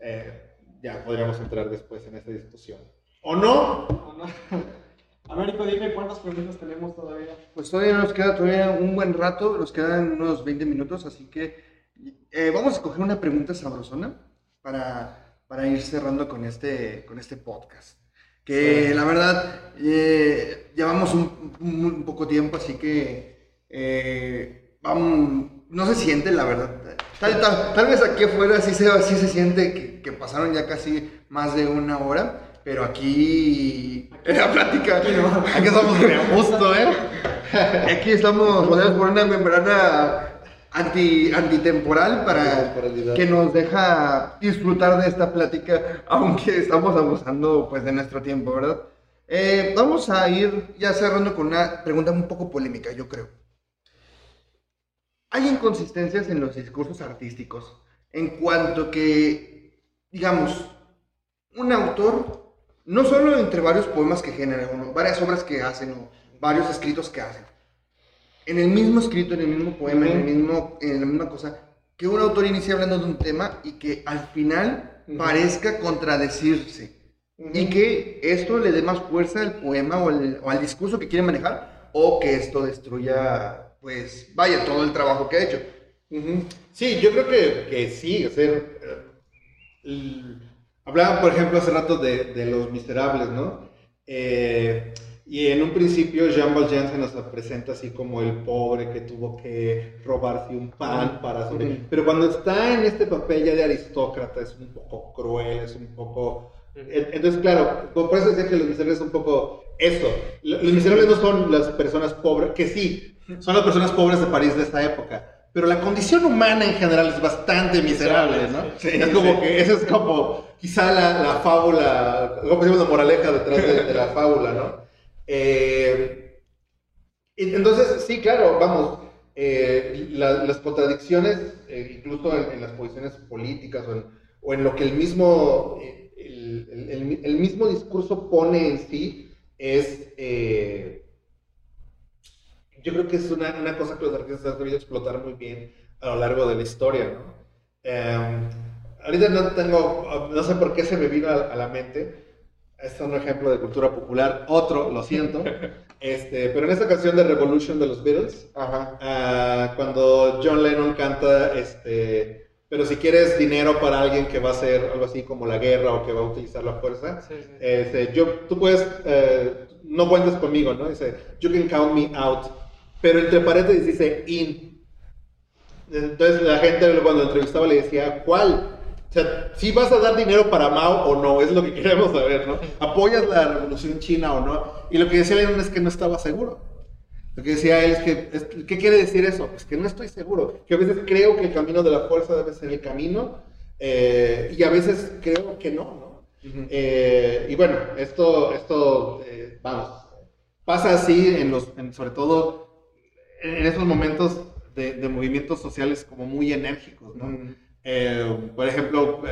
eh, ya podríamos entrar después en esta discusión. ¿O no? ¿O no? (laughs) Américo, dime cuántas preguntas tenemos todavía. Pues todavía nos queda todavía un buen rato, nos quedan unos 20 minutos, así que eh, vamos a escoger una pregunta sabrosona para, para ir cerrando con este, con este podcast. Que la verdad, eh, llevamos un, un, poco tiempo, así que eh, vamos, no se siente la verdad. Tal, tal, vez aquí afuera sí se, sí se siente que, que, pasaron ya casi más de una hora, pero aquí en la plática, aquí, no, aquí estamos justo, ¿eh? Aquí estamos rodeados por una membrana anti, antitemporal para que nos deja disfrutar de esta plática, aunque estamos abusando pues de nuestro tiempo, ¿verdad? Eh, vamos a ir ya cerrando con una pregunta un poco polémica, yo creo. Hay inconsistencias en los discursos artísticos en cuanto que, digamos, un autor, no solo entre varios poemas que genera uno, varias obras que hacen o varios escritos que hacen, en el mismo escrito, en el mismo poema, en, el mismo, en la misma cosa, que un autor inicie hablando de un tema y que al final parezca contradecirse. Y que esto le dé más fuerza al poema o, al discurso que quiere manejar, o que esto destruya, pues, vaya, todo el trabajo que ha hecho. Sí, yo creo que, que sí, o sea, hablaban, por ejemplo, hace rato de, de Los Miserables, ¿no? Eh, y en un principio Jean Valjean se nos presenta así como el pobre que tuvo que robarse un pan para sobrevivir. Pero cuando está en este papel ya de aristócrata es un poco cruel, es un poco... Entonces, claro, por eso decía que los miserables son un poco eso. Los miserables no son las personas pobres, que sí, son las personas pobres de París de esta época. Pero la condición humana en general es bastante miserable, ¿no? es como que esa es como quizá la, la fábula, como decimos la moraleja detrás de, de la (laughs) fábula, ¿no? Eh, entonces, sí, claro, vamos, eh, las contradicciones, eh, incluso en, las posiciones políticas o en, lo que el mismo, el, mismo discurso pone en sí, es, yo creo que es una, una, cosa que los artistas han debido explotar muy bien a lo largo de la historia, ¿no? ahorita no tengo, no sé por qué se me vino a la mente, este es un ejemplo de cultura popular, otro, lo siento. (laughs) Este, pero en esta canción de Revolution de los Beatles, ah, cuando John Lennon canta, este, pero si quieres dinero para alguien que va a hacer algo así como la guerra o que va a utilizar la fuerza, Este, yo, tú puedes, eh, no cuentes conmigo, ¿no? Dice, you can count me out. Pero entre paréntesis dice in. Entonces la gente cuando entrevistaba le decía, ¿cuál? O sea, si vas a dar dinero para Mao o no, es lo que queremos saber, ¿no? ¿Apoyas la revolución china o no? Y lo que decía Lenin es que no estaba seguro. Lo que decía él es que, ¿qué quiere decir eso? Pues que no estoy seguro. Que a veces creo que el camino de la fuerza debe ser el camino eh, y a veces creo que no, ¿no? Eh, y bueno, esto, esto eh, vamos, pasa así en los, sobre todo en esos momentos de, de, movimientos sociales como muy enérgicos, ¿no? Eh, por ejemplo,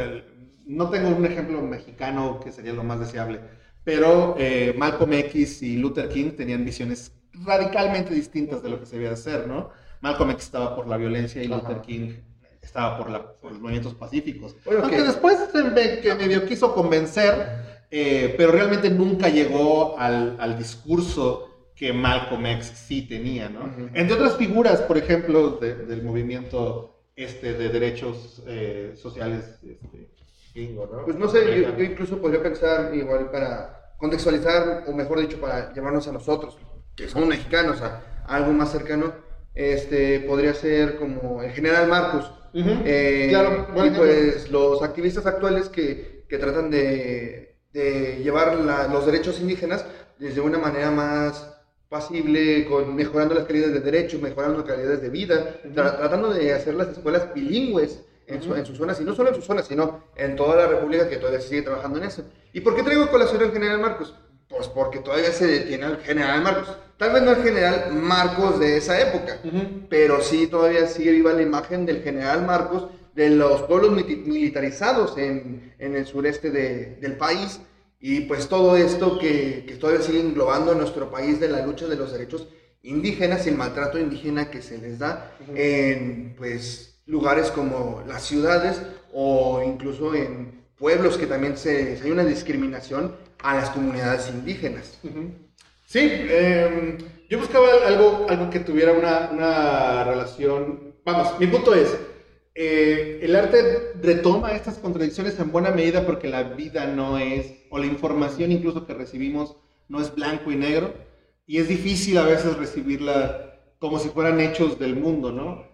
no tengo un ejemplo mexicano que sería lo más deseable, pero eh, Malcolm X y Luther King tenían visiones radicalmente distintas de lo que se debía hacer, ¿no? Malcolm X estaba por la violencia y Luther King estaba por, la, por los movimientos pacíficos. Bueno, Aunque que- después se me- que medio quiso convencer, eh, pero realmente nunca llegó al, al discurso que Malcolm X sí tenía, ¿no? Entre otras figuras, por ejemplo, de- del movimiento este de derechos eh, sociales este, gringo, ¿no? Pues no sé, yo, incluso podría pensar igual para contextualizar, o mejor dicho, para llevarnos a nosotros, que somos mexicanos, a, algo más cercano, este, podría ser como el general Marcos. Eh, claro, y pues los activistas actuales que, que tratan de, de llevar la- los derechos indígenas desde una manera más pasible, con, mejorando las calidades de derecho, mejorando las calidades de vida, tra- tratando de hacer las escuelas bilingües en, su- en sus zonas, y no solo en sus zonas, sino en toda la República que todavía se sigue trabajando en eso. ¿Y por qué traigo colación al general Marcos? Pues porque todavía se detiene al general Marcos. Tal vez no el general Marcos de esa época, pero sí todavía sigue viva la imagen del general Marcos de los pueblos militarizados en, en el sureste de- del país y pues todo esto que, que todavía sigue englobando nuestro país de la lucha de los derechos indígenas y el maltrato indígena que se les da en pues lugares como las ciudades o incluso en pueblos que también se, se hay una discriminación a las comunidades indígenas. Ujú. Sí, eh, yo buscaba algo, algo que tuviera una, una relación. Vamos, mi punto es: eh, el arte retoma estas contradicciones en buena medida porque la vida no es, o la información incluso que recibimos, no es blanco y negro, y es difícil a veces recibirla como si fueran hechos del mundo, ¿no?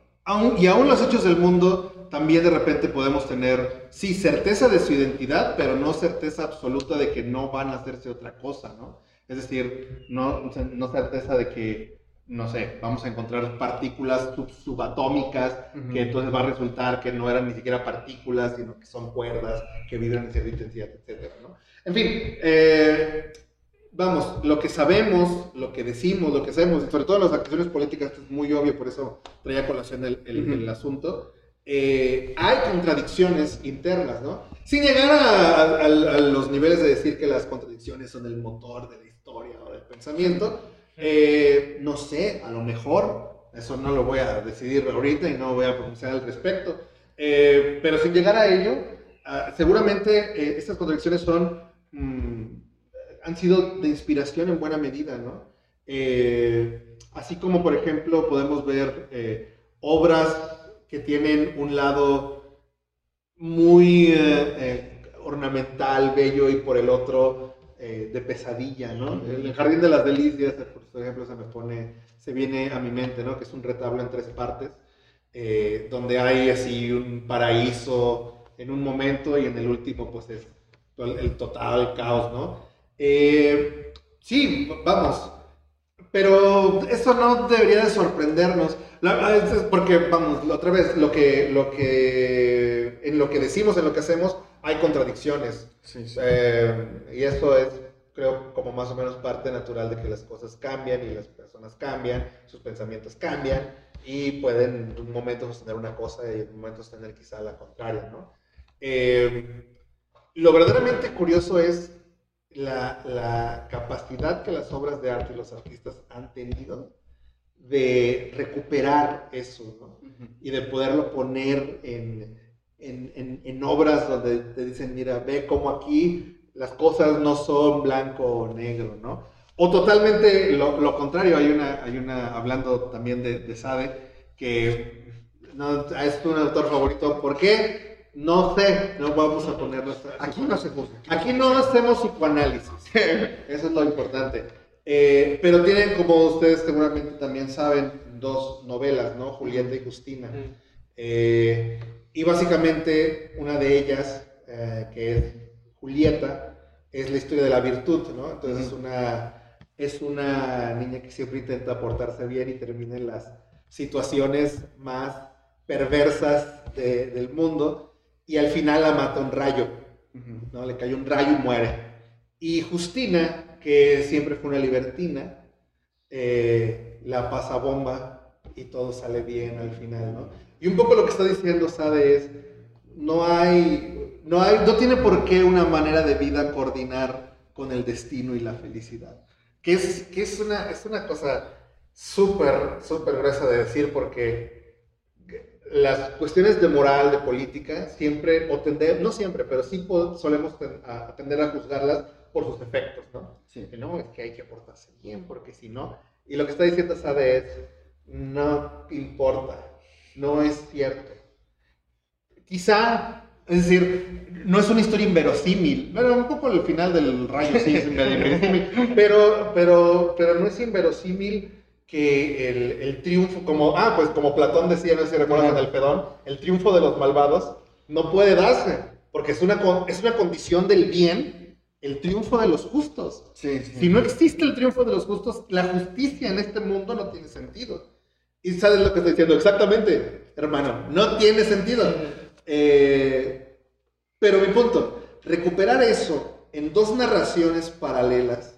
Y aún los hechos del mundo también de repente podemos tener, sí, certeza de su identidad, pero no certeza absoluta de que no van a hacerse otra cosa, ¿no? Es decir, no certeza de que, no sé, vamos a encontrar partículas sub- subatómicas, que entonces va a resultar que no eran ni siquiera partículas, sino que son cuerdas que vibran en cierta intensidad, etc. ¿no? En fin, eh, vamos, lo que sabemos, lo que decimos, lo que hacemos, y sobre todo en las acciones políticas, esto es muy obvio, por eso traía colación el, el- Ujú. el asunto, eh, hay contradicciones internas, ¿no? Sin llegar a, a- a los niveles de decir que las contradicciones son el motor de la historia o del pensamiento, eh, no sé, a lo mejor, eso no lo voy a decidir ahorita y no voy a pronunciar al respecto, eh, pero sin llegar a ello, ah, seguramente eh, estas contradicciones son, mm, han sido de inspiración en buena medida, ¿no? Así como, por ejemplo, podemos ver obras que tienen un lado muy ornamental, bello, y por el otro de pesadilla, ¿no? El Jardín de las Delicias, por ejemplo, se me pone, se viene a mi mente, ¿no? Que es un retablo en tres partes, eh, donde hay así un paraíso en un momento y en el último, pues es el, el total caos, ¿no? Eh, sí, vamos, pero eso no debería de sorprendernos. La- es porque, vamos, otra vez, lo que, lo que, en lo que decimos, en lo que hacemos, hay contradicciones. Sí, Eh, y eso es, creo, como más o menos parte natural de que las cosas cambian y las personas cambian, sus pensamientos cambian y pueden en un momento sostener una cosa y en un momento sostener quizá la contraria, ¿no? Eh, lo verdaderamente curioso es la, la capacidad que las obras de arte y los artistas han tenido de recuperar eso, ¿no? y de poderlo poner en, en, en- en obras donde te dicen, mira, ve cómo aquí las cosas no son blanco o negro, ¿no? O totalmente lo, lo contrario, hay una, hay una, hablando también de, de Sade, que no, es un autor favorito, ¿por qué? No sé, no vamos a ponerlo hasta- Aquí no se juzga. Aquí no hacemos psicoanálisis. (laughs) Eso es lo importante. Eh, pero tienen, como ustedes seguramente también saben, dos novelas, ¿no? Julieta y Justina. Eh, y básicamente una de ellas, eh, que es Julieta, es la historia de la virtud, ¿no? Entonces es, una, es una niña que siempre intenta portarse bien y termina en las situaciones más perversas de- del mundo y al final la mata un rayo, ¿no? Le cae un rayo y muere. Y Justina, que siempre fue una libertina, eh, la pasa bomba y todo sale bien al final, ¿no? Y un poco lo que está diciendo Sade es, no hay, no hay, no tiene por qué una manera de vida coordinar con el destino y la felicidad. Que es, que es, una, es una cosa súper, súper gruesa de decir porque las cuestiones de moral, de política, siempre, o tender, no siempre, pero sí solemos tender a juzgarlas por sus efectos, ¿no? Sí. Que no, es que hay que portarse bien, porque si no, y lo que está diciendo Sade es, no importa, no es cierto. Quizá, es decir, no es una historia inverosímil, bueno, un poco el final del rayo sí es inverosímil, (laughs) pero, pero, pero no es inverosímil que el, el, triunfo, como, ah, pues como Platón decía, no sé si recuerdan en el Pedón, el triunfo de los malvados no puede darse, porque es una, es una condición del bien el triunfo de los justos. Si no existe el triunfo de los justos, la justicia en este mundo no tiene sentido. ¿Y sabes lo que estoy diciendo? Exactamente, hermano, no tiene sentido. Eh, pero mi punto, recuperar eso en dos narraciones paralelas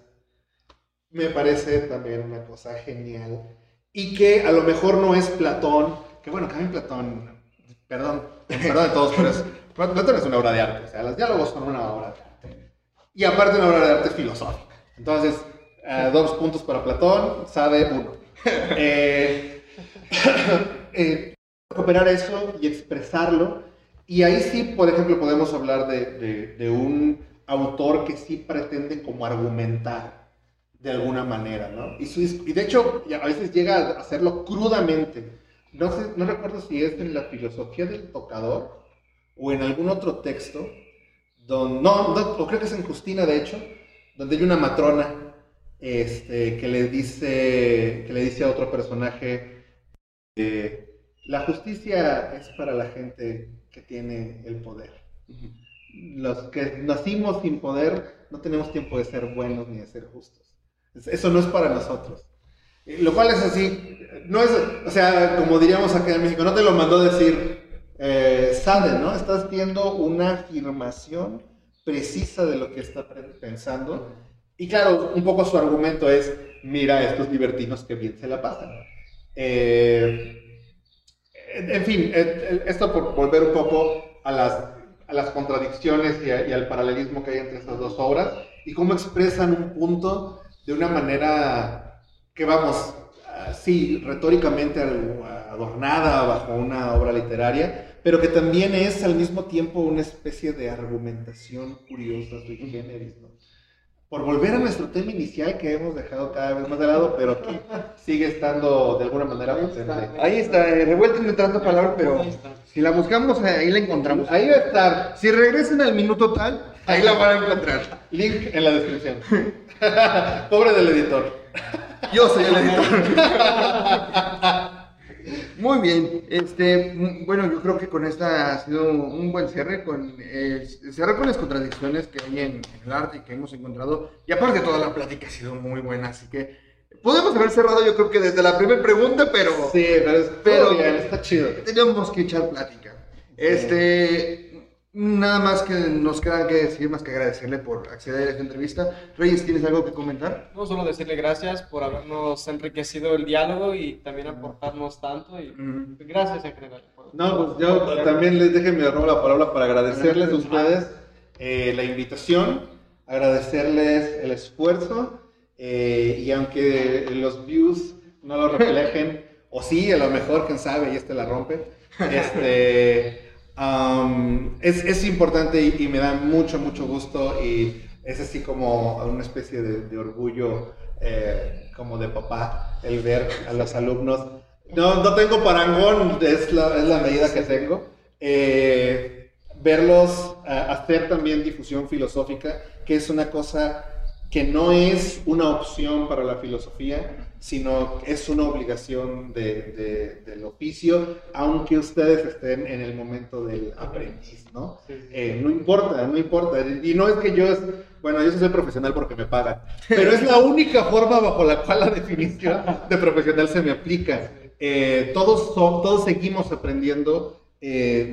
me parece también una cosa genial. Y que a lo mejor no es Platón, que bueno, mí Platón, perdón, (laughs) perdón de todos, pero es, Platón es una obra de arte, o sea, los diálogos son una obra de arte. Y aparte una obra de arte filosófica. Entonces, eh, dos puntos para Platón, sabe uno. (laughs) (laughs) Eh, recuperar eso y expresarlo. Y ahí sí, por ejemplo, podemos hablar de, de, un autor que sí pretende como argumentar de alguna manera, ¿no? Y, de hecho, a veces llega a hacerlo crudamente. No, no recuerdo si es en la filosofía del tocador o en algún otro texto, no, no creo que es en Justina, de hecho, donde hay una matrona este, que, le dice, que le dice a otro personaje, eh, la justicia es para la gente que tiene el poder. Los que nacimos sin poder no tenemos tiempo de ser buenos ni de ser justos. Eso no es para nosotros. Lo cual es así, no es, o sea, como diríamos acá en México, no te lo mandó decir eh, Sade, ¿no? Estás viendo una afirmación precisa de lo que está pensando. Y claro, un poco su argumento es, mira estos libertinos que bien se la pasan. Eh, en fin, esto por volver un poco a las, a las contradicciones y, y, al paralelismo que hay entre estas dos obras y cómo expresan un punto de una manera que vamos, sí, retóricamente adornada bajo una obra literaria, pero que también es al mismo tiempo una especie de argumentación curiosa, sui generis, ¿no? Por volver a nuestro tema inicial que hemos dejado cada vez más de lado, pero que sigue estando de alguna manera presente. Ahí está, eh, revuelto entre tantas palabras, pero si la buscamos, ahí la encontramos. Ahí va a estar. Si regresan al minuto tal, ahí la van a encontrar. Link en la descripción. (laughs) Pobre del editor. Yo soy el editor. (laughs) Muy bien, este, bueno, yo creo que con esta ha sido un buen cierre, con eh, cerrar con las contradicciones que hay en, el arte y que hemos encontrado, y aparte toda la plática ha sido muy buena, así que podemos haber cerrado yo creo que desde la primera pregunta, pero... Sí, pero, está chido. Tenemos que echar plática. Este, Nada más que nos queda que decir, más que agradecerle por acceder a esta entrevista. Reyes, ¿tienes algo que comentar? No, solo decirle gracias por habernos enriquecido el diálogo y también aportarnos tanto. Y gracias en general. No, pues yo también les deje mi la palabra para agradecerles a ustedes eh, la invitación, agradecerles el esfuerzo eh, y aunque los views no lo reflejen, (laughs) o sí, a lo mejor, quién sabe, y este la rompe, este (laughs) es, es, importante y, me da mucho, mucho gusto y es así como una especie de, orgullo eh, como de papá el ver a los alumnos. No, no tengo parangón, es la, es la medida que tengo. Eh, verlos hacer también difusión filosófica, que es una cosa que no es una opción para la filosofía, sino es una obligación de, del oficio, aunque ustedes estén en el momento del aprendiz, ¿no? Eh, no importa, no importa. Y no es que yo, bueno, yo soy profesional porque me pagan, pero es la única forma bajo la cual la definición de profesional se me aplica. Eh, todos, todos seguimos aprendiendo eh,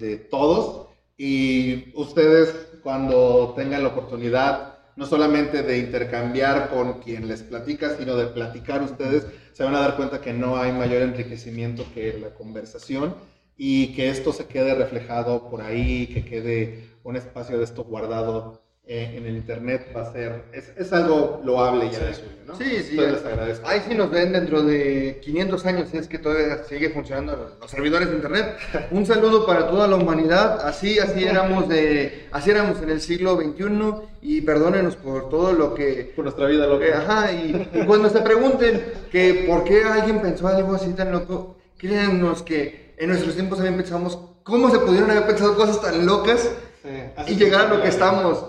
de, de todos y ustedes cuando tengan la oportunidad no solamente de intercambiar con quien les platica, sino de platicar ustedes, se van a dar cuenta que no hay mayor enriquecimiento que la conversación y que esto se quede reflejado por ahí, que quede un espacio de esto guardado eh, en el internet va a ser, es, es algo loable ya de suyo, ¿no? Sí, sí. Entonces les agradezco. Ahí sí nos ven dentro de 500 años, si es que todavía sigue funcionando los servidores de internet. (laughs) Un saludo para toda la humanidad. Así, así éramos de, así éramos en el siglo XXI y perdónenos por todo lo que Por nuestra vida Eh, loca. Ajá, y, y cuando se pregunten que por qué alguien pensó algo así tan loco, créanos que en nuestros tiempos también pensamos cómo se pudieron haber pensado cosas tan locas Sí, y llegar a lo que estamos.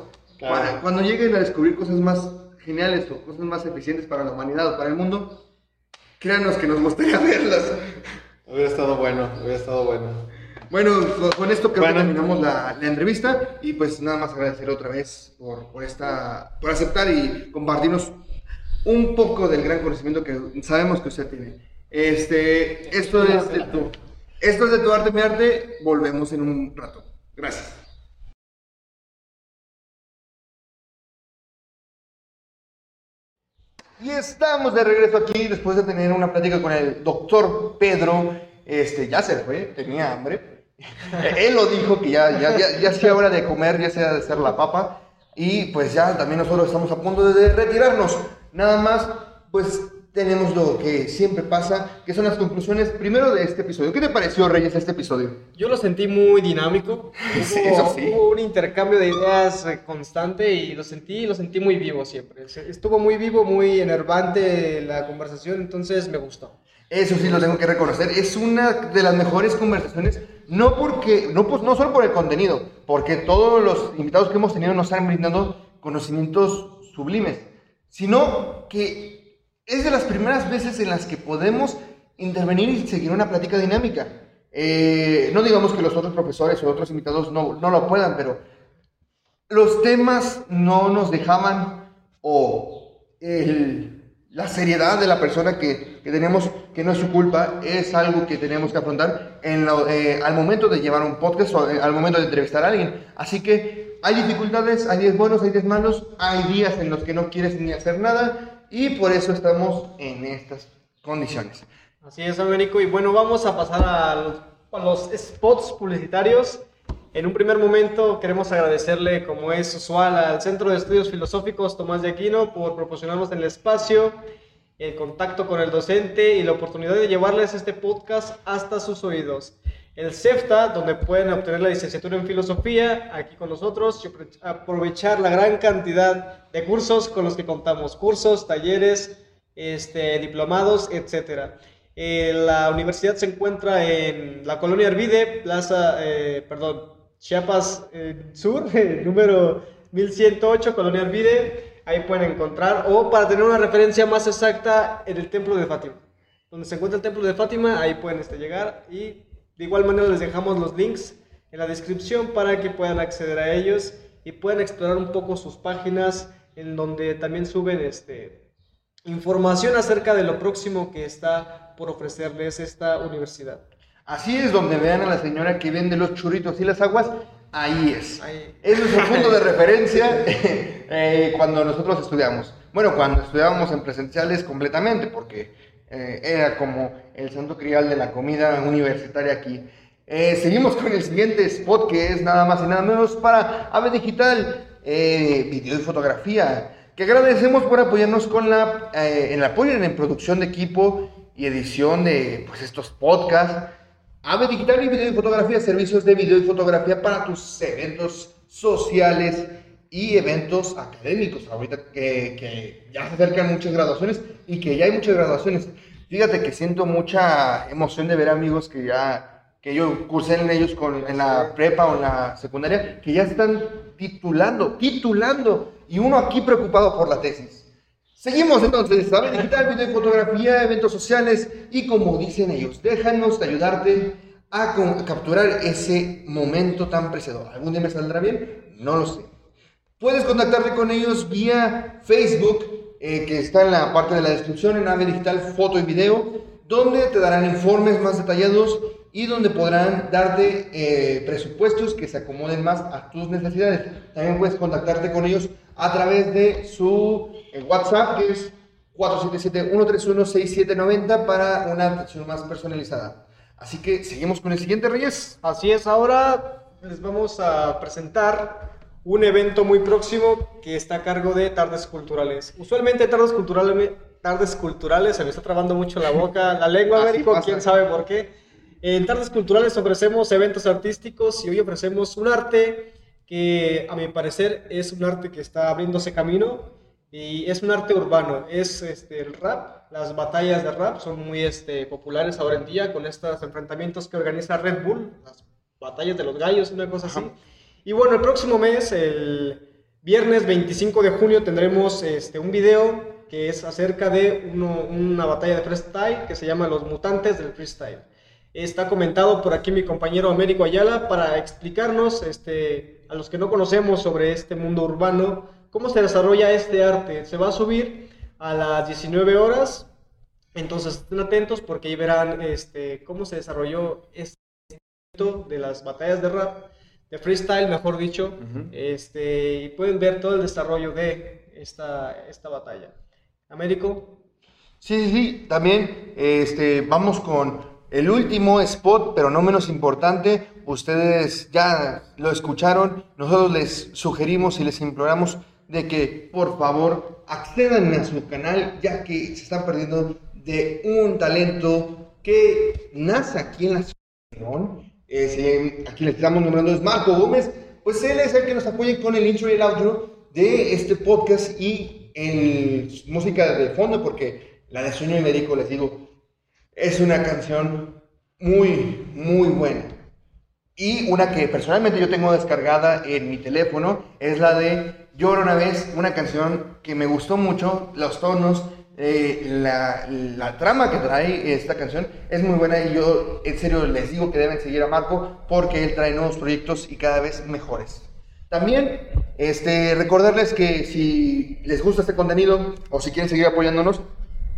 Claro. Para- cuando lleguen a descubrir cosas más geniales o cosas más eficientes para la humanidad o para el mundo, créanos que nos gustaría (laughs) verlas. Hubiera estado bueno, hubiera estado bueno. Bueno, con, con esto creo Bueno. que terminamos la, la entrevista y pues nada más agradecer otra vez por, por, esta, por aceptar y compartirnos un poco del gran conocimiento que sabemos que usted tiene. Este, esto es de tu, esto es de tu arte, mi arte. Volvemos en un rato. Gracias. Y estamos de regreso aquí después de tener una plática con el doctor Pedro. Este, ya se fue, tenía hambre. (laughs) Él lo dijo que ya, ya, ya, ya sea hora de comer, ya sea de hacer la papa. Y pues ya también nosotros estamos a punto de retirarnos. Nada más, pues tenemos lo que siempre pasa, que son las conclusiones primero de este episodio. ¿Qué te pareció, Reyes, este episodio? Yo lo sentí muy dinámico. (laughs) Sí, Hubo, eso sí. hubo un intercambio de ideas eh, constante y lo sentí, lo sentí muy vivo siempre. Estuvo muy vivo, muy enervante la conversación, entonces me gustó. Eso sí lo tengo que reconocer. Es una de las mejores conversaciones, no porque, no, pues, no solo por el contenido, porque todos los invitados que hemos tenido nos han brindado conocimientos sublimes, sino que es de las primeras veces en las que podemos intervenir y seguir una plática dinámica. Eh, no digamos que los otros profesores o otros invitados no, no lo puedan, pero los temas no nos dejaban o la seriedad de la persona que, que tenemos, que no es su culpa, es algo que tenemos que afrontar eh, al momento de llevar un podcast o eh, al momento de entrevistar a alguien. Así que hay dificultades, hay días buenos, hay días malos, hay días en los que no quieres ni hacer nada y por eso estamos en estas condiciones. Así es, Américo. Y bueno, vamos a pasar a los, a los spots publicitarios. En un primer momento queremos agradecerle, como es usual, al Centro de Estudios Filosóficos Tomás de Aquino por proporcionarnos el espacio, el contacto con el docente y la oportunidad de llevarles este podcast hasta sus oídos. El CEFTA, donde pueden obtener la licenciatura en filosofía, aquí con nosotros, y apro- aprovechar la gran cantidad de cursos con los que contamos, cursos, talleres, este, diplomados, etcétera. Eh, la universidad se encuentra en la colonia Arvide, Plaza, eh, perdón, Chiapas eh, Sur, (laughs) número 1108, colonia Arvide. Ahí pueden encontrar, o para tener una referencia más exacta, en el templo de Fátima. Donde se encuentra el templo de Fátima, ahí pueden este, llegar. Y de igual manera les dejamos los links en la descripción para que puedan acceder a ellos y puedan explorar un poco sus páginas, en donde también suben este, información acerca de lo próximo que está por ofrecerles esta universidad. Así es, donde vean a la señora que vende los churritos y las aguas, ahí es. Ahí. Es nuestro punto de (laughs) referencia (laughs) eh, cuando nosotros estudiamos. Bueno, cuando estudiábamos en presenciales completamente, porque eh, era como el santo crial de la comida universitaria aquí. Eh, seguimos con el siguiente spot que es nada más y nada menos para AVE Digital, eh, video y fotografía, que agradecemos por apoyarnos con la, eh, en el apoyo en producción de equipo y edición de pues, estos podcasts. AVE Digital y Video y Fotografía, servicios de video y fotografía para tus eventos sociales y eventos académicos. Ahorita que, que ya se acercan muchas graduaciones y que ya hay muchas graduaciones. Fíjate que siento mucha emoción de ver amigos que ya, que yo cursé en ellos con, en la prepa o en la secundaria, que ya están titulando, titulando, y uno aquí preocupado por la tesis. Seguimos entonces, ¿sabes? Digital, video y fotografía, eventos sociales y como dicen ellos, déjanos de ayudarte a, con- a capturar ese momento tan preciado. ¿Algún día me saldrá bien? No lo sé. Puedes contactarte con ellos vía Facebook, eh, que está en la parte de la descripción, en AVE Digital Foto y Video, donde te darán informes más detallados y donde podrán darte eh, presupuestos que se acomoden más a tus necesidades. También puedes contactarte con ellos a través de su eh, WhatsApp, que es 477-131-6790 para una atención más personalizada. Así que seguimos con el siguiente, Reyes. Así es, ahora les vamos a presentar un evento muy próximo que está a cargo de Tardes Culturales. Usualmente Tardes Culturales, tardes culturales se me está trabando mucho la boca, la lengua, (laughs) Américo, quién sabe por qué. En Tardes Culturales ofrecemos eventos artísticos y hoy ofrecemos un arte que a mi parecer es un arte que está abriéndose camino y es un arte urbano, es este, el rap, las batallas de rap son muy este, populares ahora en día con estos enfrentamientos que organiza Red Bull, las batallas de los gallos, una cosa así. Y bueno, el próximo mes, el viernes 25 de junio, tendremos este, un video que es acerca de una batalla de freestyle que se llama Los Mutantes del Freestyle. Está comentado por aquí mi compañero Américo Ayala para explicarnos este, a los que no conocemos sobre este mundo urbano cómo se desarrolla este arte. Se va a subir a las 19 horas, entonces estén atentos porque ahí verán este, cómo se desarrolló este de las batallas de rap, de freestyle, mejor dicho, este, y pueden ver todo el desarrollo de esta, esta batalla. Américo. Sí, sí, sí, también este, vamos con el último spot, pero no menos importante. Ustedes ya lo escucharon, nosotros les sugerimos y les imploramos de que por favor accedan a su canal, ya que se están perdiendo de un talento que nace aquí en la ciudad. Eh, aquí le estamos nombrando es Marco Gómez, pues él es el que nos apoya con el intro y el outro de este podcast y en música de fondo, porque la de Sueño y Médico, les digo, es una canción muy, muy buena. Y una que personalmente yo tengo descargada en mi teléfono es la de Lloro una vez, una canción que me gustó mucho, los tonos, eh, la, la, trama que trae esta canción es muy buena y yo en serio les digo que deben seguir a Marco porque él trae nuevos proyectos y cada vez mejores. También este, recordarles que si les gusta este contenido o si quieren seguir apoyándonos,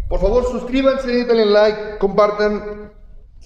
por favor suscríbanse, denle like, compartan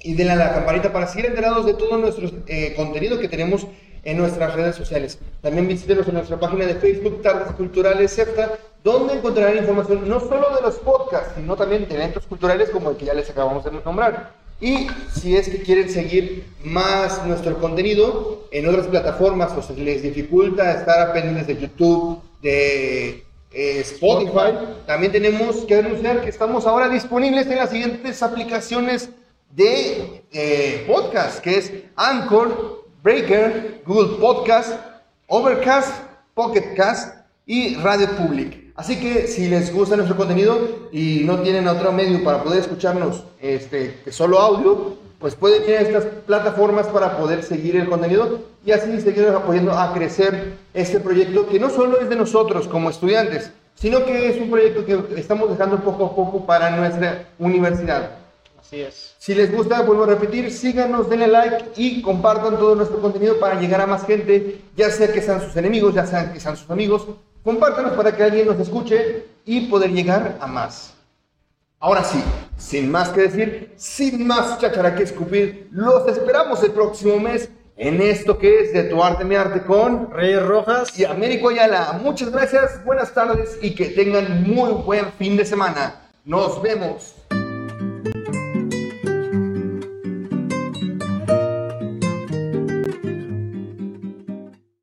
y denle a la campanita para seguir enterados de todo nuestro eh, contenido que tenemos en nuestras redes sociales. También visítenos en nuestra página de Facebook, Tardes Culturales CEPTA, donde encontrarán información no solo de los podcasts, sino también de eventos culturales como el que ya les acabamos de nombrar. Y si es que quieren seguir más nuestro contenido en otras plataformas o se les dificulta estar pendientes de YouTube, de eh, Spotify, también tenemos que anunciar que estamos ahora disponibles en las siguientes aplicaciones de eh, podcast, que es Anchor, Breaker, Google Podcast, Overcast, Pocketcast y Radio Public. Así que si les gusta nuestro contenido y no tienen otro medio para poder escucharnos este, solo audio, pues pueden ir a estas plataformas para poder seguir el contenido y así seguir apoyando a crecer este proyecto que no solo es de nosotros como estudiantes, sino que es un proyecto que estamos dejando poco a poco para nuestra universidad. Así es. Si les gusta, vuelvo a repetir, síganos, denle like y compartan todo nuestro contenido para llegar a más gente, ya sea que sean sus enemigos, ya sean que sean sus amigos, Compártanos para que alguien nos escuche y poder llegar a más. Ahora sí, sin más que decir, sin más chachara que escupir, los esperamos el próximo mes en esto que es de tu arte mi arte con Reyes Rojas y Américo Ayala. Muchas gracias, buenas tardes y que tengan muy buen fin de semana. Nos vemos.